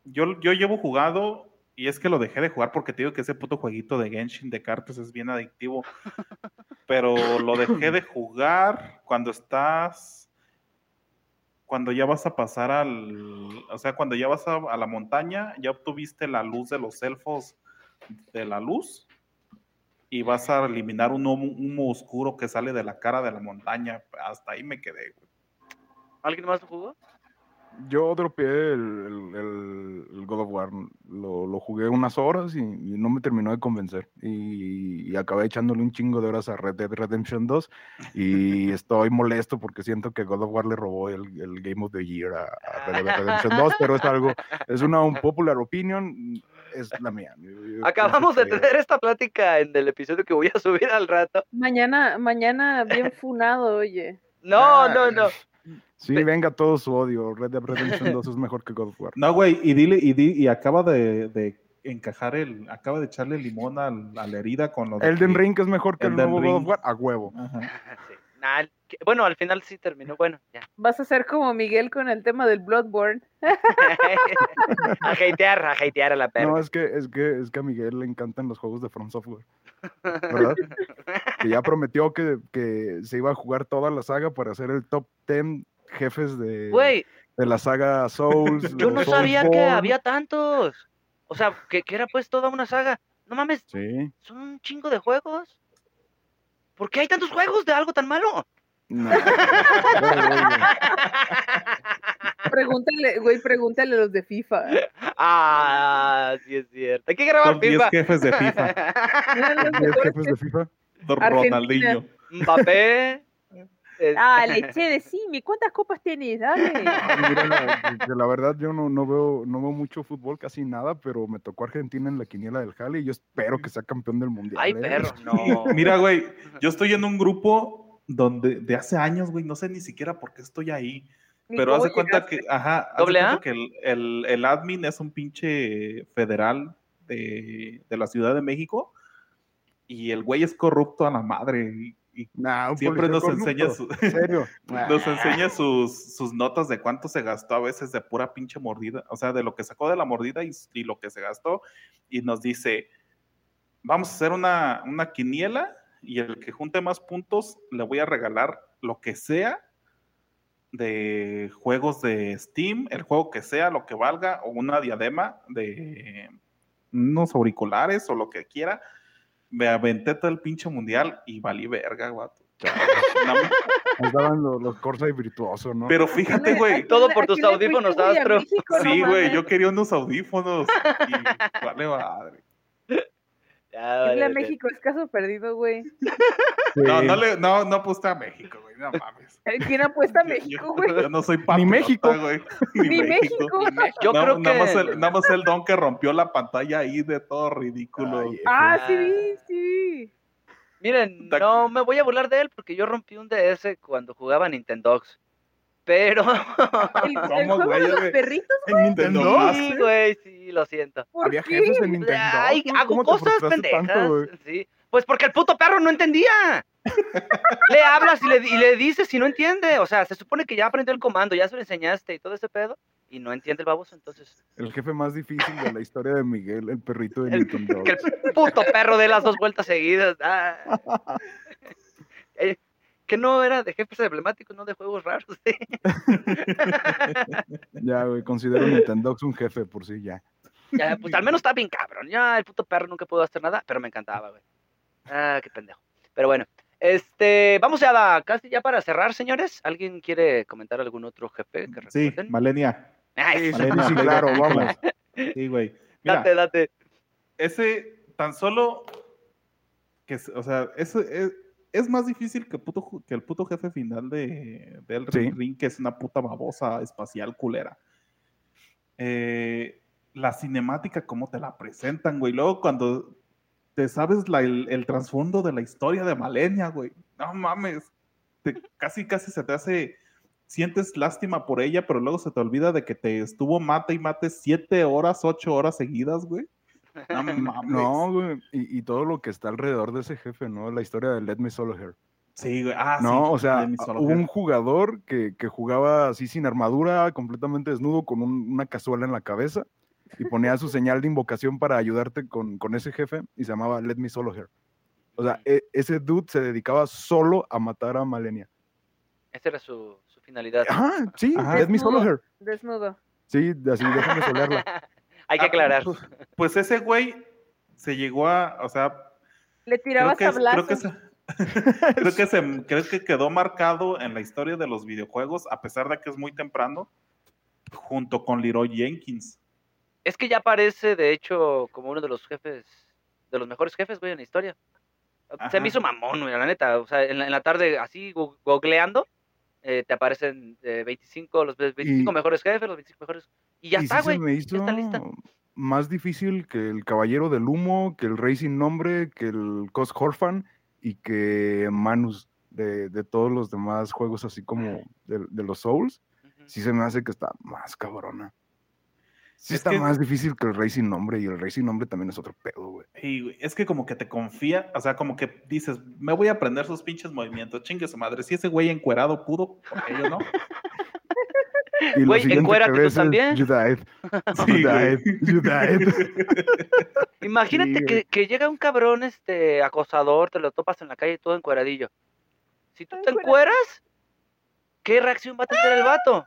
Yo, yo llevo jugado y es que lo dejé de jugar porque te digo que ese puto jueguito de Genshin de cartas es bien adictivo. <laughs> Pero lo dejé de jugar cuando estás. Cuando ya vas a pasar al. O sea, cuando ya vas a, a la montaña, ya obtuviste la luz de los elfos de la luz. Y vas a eliminar un humo, humo oscuro que sale de la cara de la montaña. Hasta ahí me quedé, güey. ¿Alguien más lo jugó? Yo dropeé el, el- el- el God of War, lo, lo jugué unas horas y, y no me terminó de convencer. Y, y acabé echándole un chingo de horas a Red Dead Redemption 2 y <laughs> estoy molesto porque siento que God of War le robó el, el Game of the Year a, a Red Dead Redemption 2, pero es algo, es una un popular opinion, es la mía. Yo- yo pienso Acabamos de que- tener esta plática en el episodio que voy a subir al rato. Mañana, mañana bien funado, oye. No, Ah, no, no. Sí, venga todo su odio. Red Dead Redemption 2 es mejor que God of War. <laughs> No, güey, y dile, y, di- y acaba de, de encajar el, acaba de echarle limón al- a la herida con lo de Elden que- Ring es mejor que el nuevo God of. War, a huevo. Ajá. Bueno, al final sí terminó. Bueno, ya. Vas a ser como Miguel con el tema del Bloodborne. <laughs> <laughs> a hatear, a hatear a la perra. No, es que, es que, es que a Miguel le encantan los juegos de From Software. ¿Verdad? que ya prometió que, que se iba a jugar toda la saga para hacer el top 10 jefes de, de la saga Souls. yo no sabía que había tantos. O sea, que, que era pues toda una saga. No mames, Sí. son un chingo de juegos. ¿Por qué hay tantos juegos de algo tan malo? No. <laughs> Pregúntale, güey, pregúntale a los de FIFA. Ah, sí es cierto. Hay que grabar Top 10 FIFA. jefes de FIFA. <laughs> Eran los ¿Diez mejores jefes de FIFA? Ronaldinho. Mbappé. Eh, Ah, Leche, <laughs> decime, ¿cuántas copas tenés? Dale. Mira, la, verdad yo no, no veo no veo mucho fútbol, casi nada, pero me tocó Argentina en la quiniela del Jale y yo espero que sea campeón del mundial. Ay, ¿eh? perro, <laughs> no. Mira, güey, yo estoy en un grupo donde de hace años, güey, no sé ni siquiera por qué estoy ahí. Pero de cuenta que, ajá, haz de ¿Doble cuenta A? que el, el- el admin es un pinche federal de, de la Ciudad de México y el güey es corrupto a la madre Nah, siempre nos enseña, <laughs> nos enseña sus, sus notas de cuánto se gastó a veces de pura pinche mordida, o sea, de lo que sacó de la mordida y, y lo que se gastó y nos dice, vamos a hacer una, una quiniela y el que junte más puntos le voy a regalar lo que sea de juegos de Steam, el juego que sea, lo que valga, o una diadema de unos auriculares o lo que quiera. Me aventé todo el pinche mundial y valí verga, guato. No, Nos daban los, los Corsair virtuosos, ¿no? pero fíjate, güey. Todo ¿A por tus audífonos, Astro. México? Sí, güey, yo quería unos audífonos. Y vale madre. Ya, Irle a vale, México es caso perdido, güey. No, no, le, no, no aposté a México, güey. No mames. <laughs> ¿Quién apuesta a México, yo- güey? Yo no soy patriota, México. güey. <laughs> Ni México. Yo No, creo nada, más que. el, nada más el don que rompió la pantalla ahí de todo ridículo. Ay, Ah, Ah. sí sí. Miren, no me voy a burlar de él porque yo rompí un DS cuando jugaba Nintendox. Pero. El, <laughs> el ¿Cómo, juego güey? de los perritos, ¿En Nintendo? Sí, güey, sí, lo siento. ¿por Había qué? jefes en Nintendo. Ay, ¿Cómo- hago cosas pendejas. tanto, sí. Pues porque el puto perro no entendía. le hablas y le, y le dices y no entiende. O sea, se supone que ya aprendió el comando, ya se lo enseñaste y todo ese pedo. Y no entiende el baboso, entonces. El jefe más difícil de la historia de Miguel, el perrito de El- Nintendo. Que el puto perro de las dos vueltas seguidas. ah. <laughs> Eh, que no era de jefes emblemáticos, no de juegos raros. ¿sí? <laughs> Ya, güey, considero Nintendo un jefe por sí, ya. Ya, pues al menos está bien cabrón. Ya el puto perro nunca pudo hacer nada, pero me encantaba, güey. Ah, qué pendejo. Pero bueno, este, vamos ya a- casi ya para cerrar, señores. ¿Alguien quiere comentar algún otro jefe que Sí? Malenia. Ay, Sí, Malenia, sí, claro, vamos. Sí, güey. <laughs> Mira, date, date. ese tan solo que o sea, eso es, es más difícil que, puto ju- que el puto jefe final de, de Sí. Ring, que es una puta babosa espacial culera. Eh, la cinemática, cómo te la presentan, güey. Luego cuando te sabes la- el, el trasfondo de la historia de Malenia, güey. No mames. Te- casi, casi se te hace. Sientes lástima por ella, pero luego se te olvida de que te estuvo mate y mate siete horas, ocho horas seguidas, güey. No <laughs> mames. No, güey, y, y todo lo que está alrededor de ese jefe, ¿no? La historia de Let Me Solo Her. Sí, güey. Ah, No, sí, o sea, un jugador que, que jugaba así sin armadura, completamente desnudo, con un- una cazuela en la cabeza, y ponía su señal de invocación para ayudarte con, con ese jefe, y se llamaba Let Me Solo Her. O sea, e- ese dude se dedicaba solo a matar a Malenia. Esa era su, su finalidad. Ah, sí, Ajá. Let Me Solo Her. Desnudo. Sí, así, déjame solearla. <laughs> Hay que Ah, aclarar. Pues, pues ese güey se llegó a, o sea, Le creo creo sablazos. que, se- <laughs> creo, que se- creo que quedó marcado en la historia de los videojuegos, a pesar de que es muy temprano, junto con Leroy Jenkins. Es que ya parece, de hecho, como uno de los jefes, de los mejores jefes, güey, en la historia. Se me hizo mamón, güey, la neta. O sea, en la, en la tarde, así, googleando, eh, te aparecen eh, 25, los 25 Y- mejores jefes, los 25 mejores. Y ya y está, sí güey. me ya está lista. más difícil que el Caballero del Humo, que el Racing Nombre, que el Cos Horfan y que Manus de, de todos los demás juegos así como de, de los Souls. Ujú. Sí se me hace que está más cabrona. Sí Es está que- más difícil que el Racing Nombre y el Racing Nombre también es otro pedo, güey. Y, güey, es que como que te confía, o sea, como que dices, me voy a aprender sus pinches movimientos, chingue su madre. Si ese güey encuerado pudo, ¿por qué yo no? <laughs> Y Güey, encuérate tú también. You died, <laughs> Sí, you güey. died, you died. Imagínate Sí, que, llega un cabrón este acosador, te lo topas en la calle todo encueradillo. Si tú te encueras, ¿qué reacción va a tener el vato?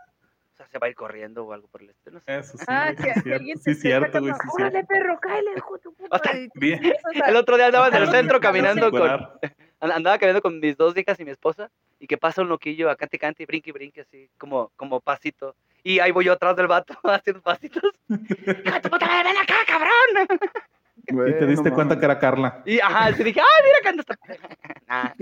Se va a ir corriendo o algo por el estilo. No sé. Eso sí, Ah, <laughs> sí, que cierto, sí, te cierto, güey, sí, ¡Órale, perro, cáele, hijo tu <laughs> puta! Bien. El otro día andaba en el centro caminando con, <laughs> andaba caminando con mis dos hijas y mi esposa y que pasa un loquillo a cante cante y brinque y brinque así como, como pasito. Y ahí voy yo atrás del vato haciendo pasitos. ¡Hijo de tu puta madre, ven acá, cabrón! Y te diste cuenta que era Carla. Y ajá, sí dije, ¡ay, mira que anda esta <laughs>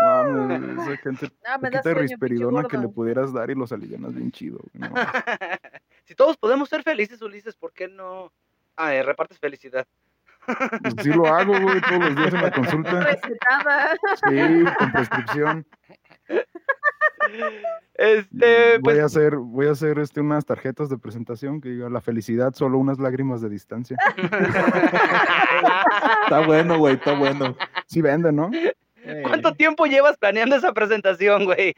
Nah, Mames, esa gente <laughs> Ah, me da sueño, risperidona que le pudieras dar y los alivianas bien chido. no. <laughs> si todos podemos ser felices, Ulises, ¿por qué no ah, eh, repartes felicidad? Pues sí lo hago, güey, todos los días en la consulta. Recetada. Sí, con prescripción. Este, voy pues, a hacer, voy a hacer este, unas tarjetas de presentación que diga la felicidad, solo unas lágrimas de distancia. <laughs> Está bueno, güey, está bueno. Sí vende, ¿no? ¿cuánto tiempo llevas planeando esa presentación, güey?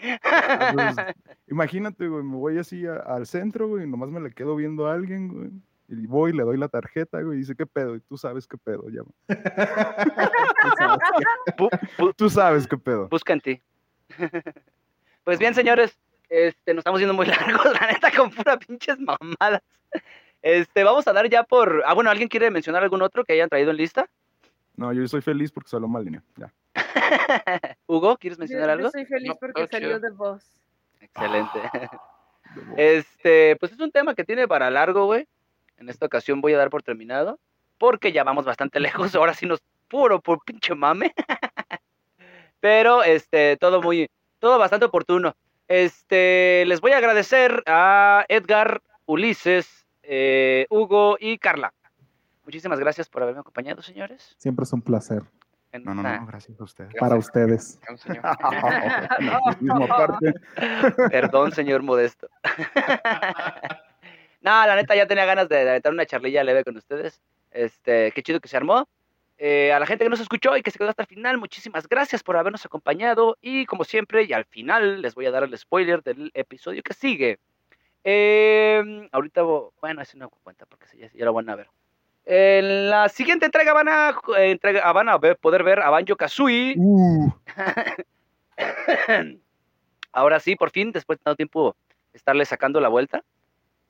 Entonces, imagínate, güey, me voy así a- al centro, güey, y nomás me le quedo viendo a alguien, güey. Y voy, le doy la tarjeta, güey, y dice, ¿qué pedo? Y tú sabes qué pedo, <laughs> bu- Tú sabes qué pedo. busca en ti. <laughs> Pues bien, señores, este, nos estamos yendo muy <laughs> largos, la neta, con pura pinches mamadas. Este, vamos a dar ya por. Ah, bueno, ¿alguien quiere mencionar algún otro que hayan traído en lista? No, yo soy feliz porque salió mal línea. Ya. <laughs> Hugo, ¿quieres Yo, mencionar yo algo? soy feliz No, porque salió de voz. Excelente. Debo- Este, pues es un tema que tiene para largo, güey. En esta ocasión voy a dar por terminado, porque ya vamos bastante lejos. Ahora sí nos puro por pinche mame. Pero este, todo muy, todo bastante oportuno. Este, les voy a agradecer a Edgar, Ulises, eh, Hugo y Carla. Muchísimas gracias por haberme acompañado, señores. Siempre es un placer En No, no, no, gracias a usted. para ustedes. <laughs> <laughs> Perdón, señor Modesto. <laughs> no, la neta ya tenía ganas de, de aventar una charlilla leve con ustedes. Este, qué chido que se armó. Eh, a la gente que nos escuchó y que se quedó hasta el final, muchísimas gracias por habernos acompañado. Y como siempre, y al final les voy a dar el spoiler del episodio que sigue. Eh, ahorita, bueno, ese no cuenta porque ya, ya lo van a ver. En la siguiente entrega van a, eh, entrega, van a ver- poder ver a Banjo Kazooie. Uh, <laughs> Ahora sí, por fin, después de tanto tiempo estarle sacando la vuelta.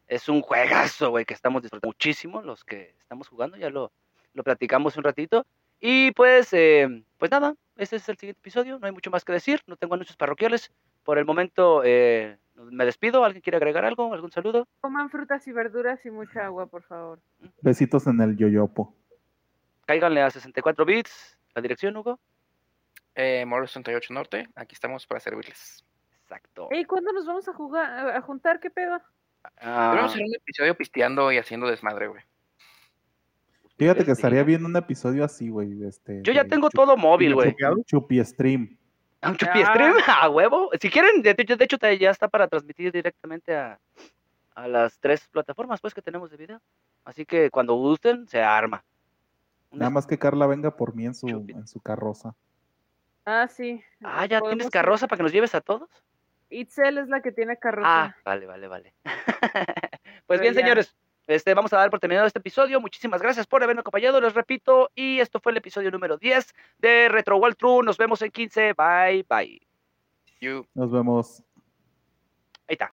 Es un juegazo, güey, que estamos disfrutando muchísimo los que estamos jugando, ya lo, lo platicamos un ratito. Y pues, eh, pues nada, este es el siguiente episodio, no hay mucho más que decir, no tengo anuncios parroquiales. Por el momento eh, me despido, ¿alguien quiere agregar algo? ¿Algún saludo? Coman frutas y verduras y mucha agua, por favor. Besitos en el yoyopo. Cáiganle a 64 bits, la dirección, Hugo. Eh, Moro 68 Norte, aquí estamos para servirles. Exacto. Ey, ¿cuándo nos vamos a jugar, a juntar? ¿Qué pedo? Ah, Debemos hacer un episodio pisteando y haciendo desmadre, güey. Fíjate que ustedes estaría bien un episodio así, güey. Este, Yo ya tengo todo móvil, güey. chup- Chupi stream. ¿A un chupi Ah. stream? <laughs> ¿A huevo? Si quieren, de hecho, de hecho te- ya está para transmitir directamente a, a las tres plataformas pues que tenemos de video. Así que cuando gusten, se arma. Nada más que Carla venga por mí en su, Chupi. en su carroza. Ah, sí. Ah, ¿ya Podemos tienes carroza para que nos lleves a todos? Itzel es la que tiene Ah, carroza. vale, vale, vale. <laughs> pues Pero bien, ya. señores, este, vamos a dar por terminado este episodio. Muchísimas gracias por haberme acompañado, les repito. Y esto fue el episodio número 10 de Retro World True. Nos vemos en 15. Bye, bye. You. Nos vemos.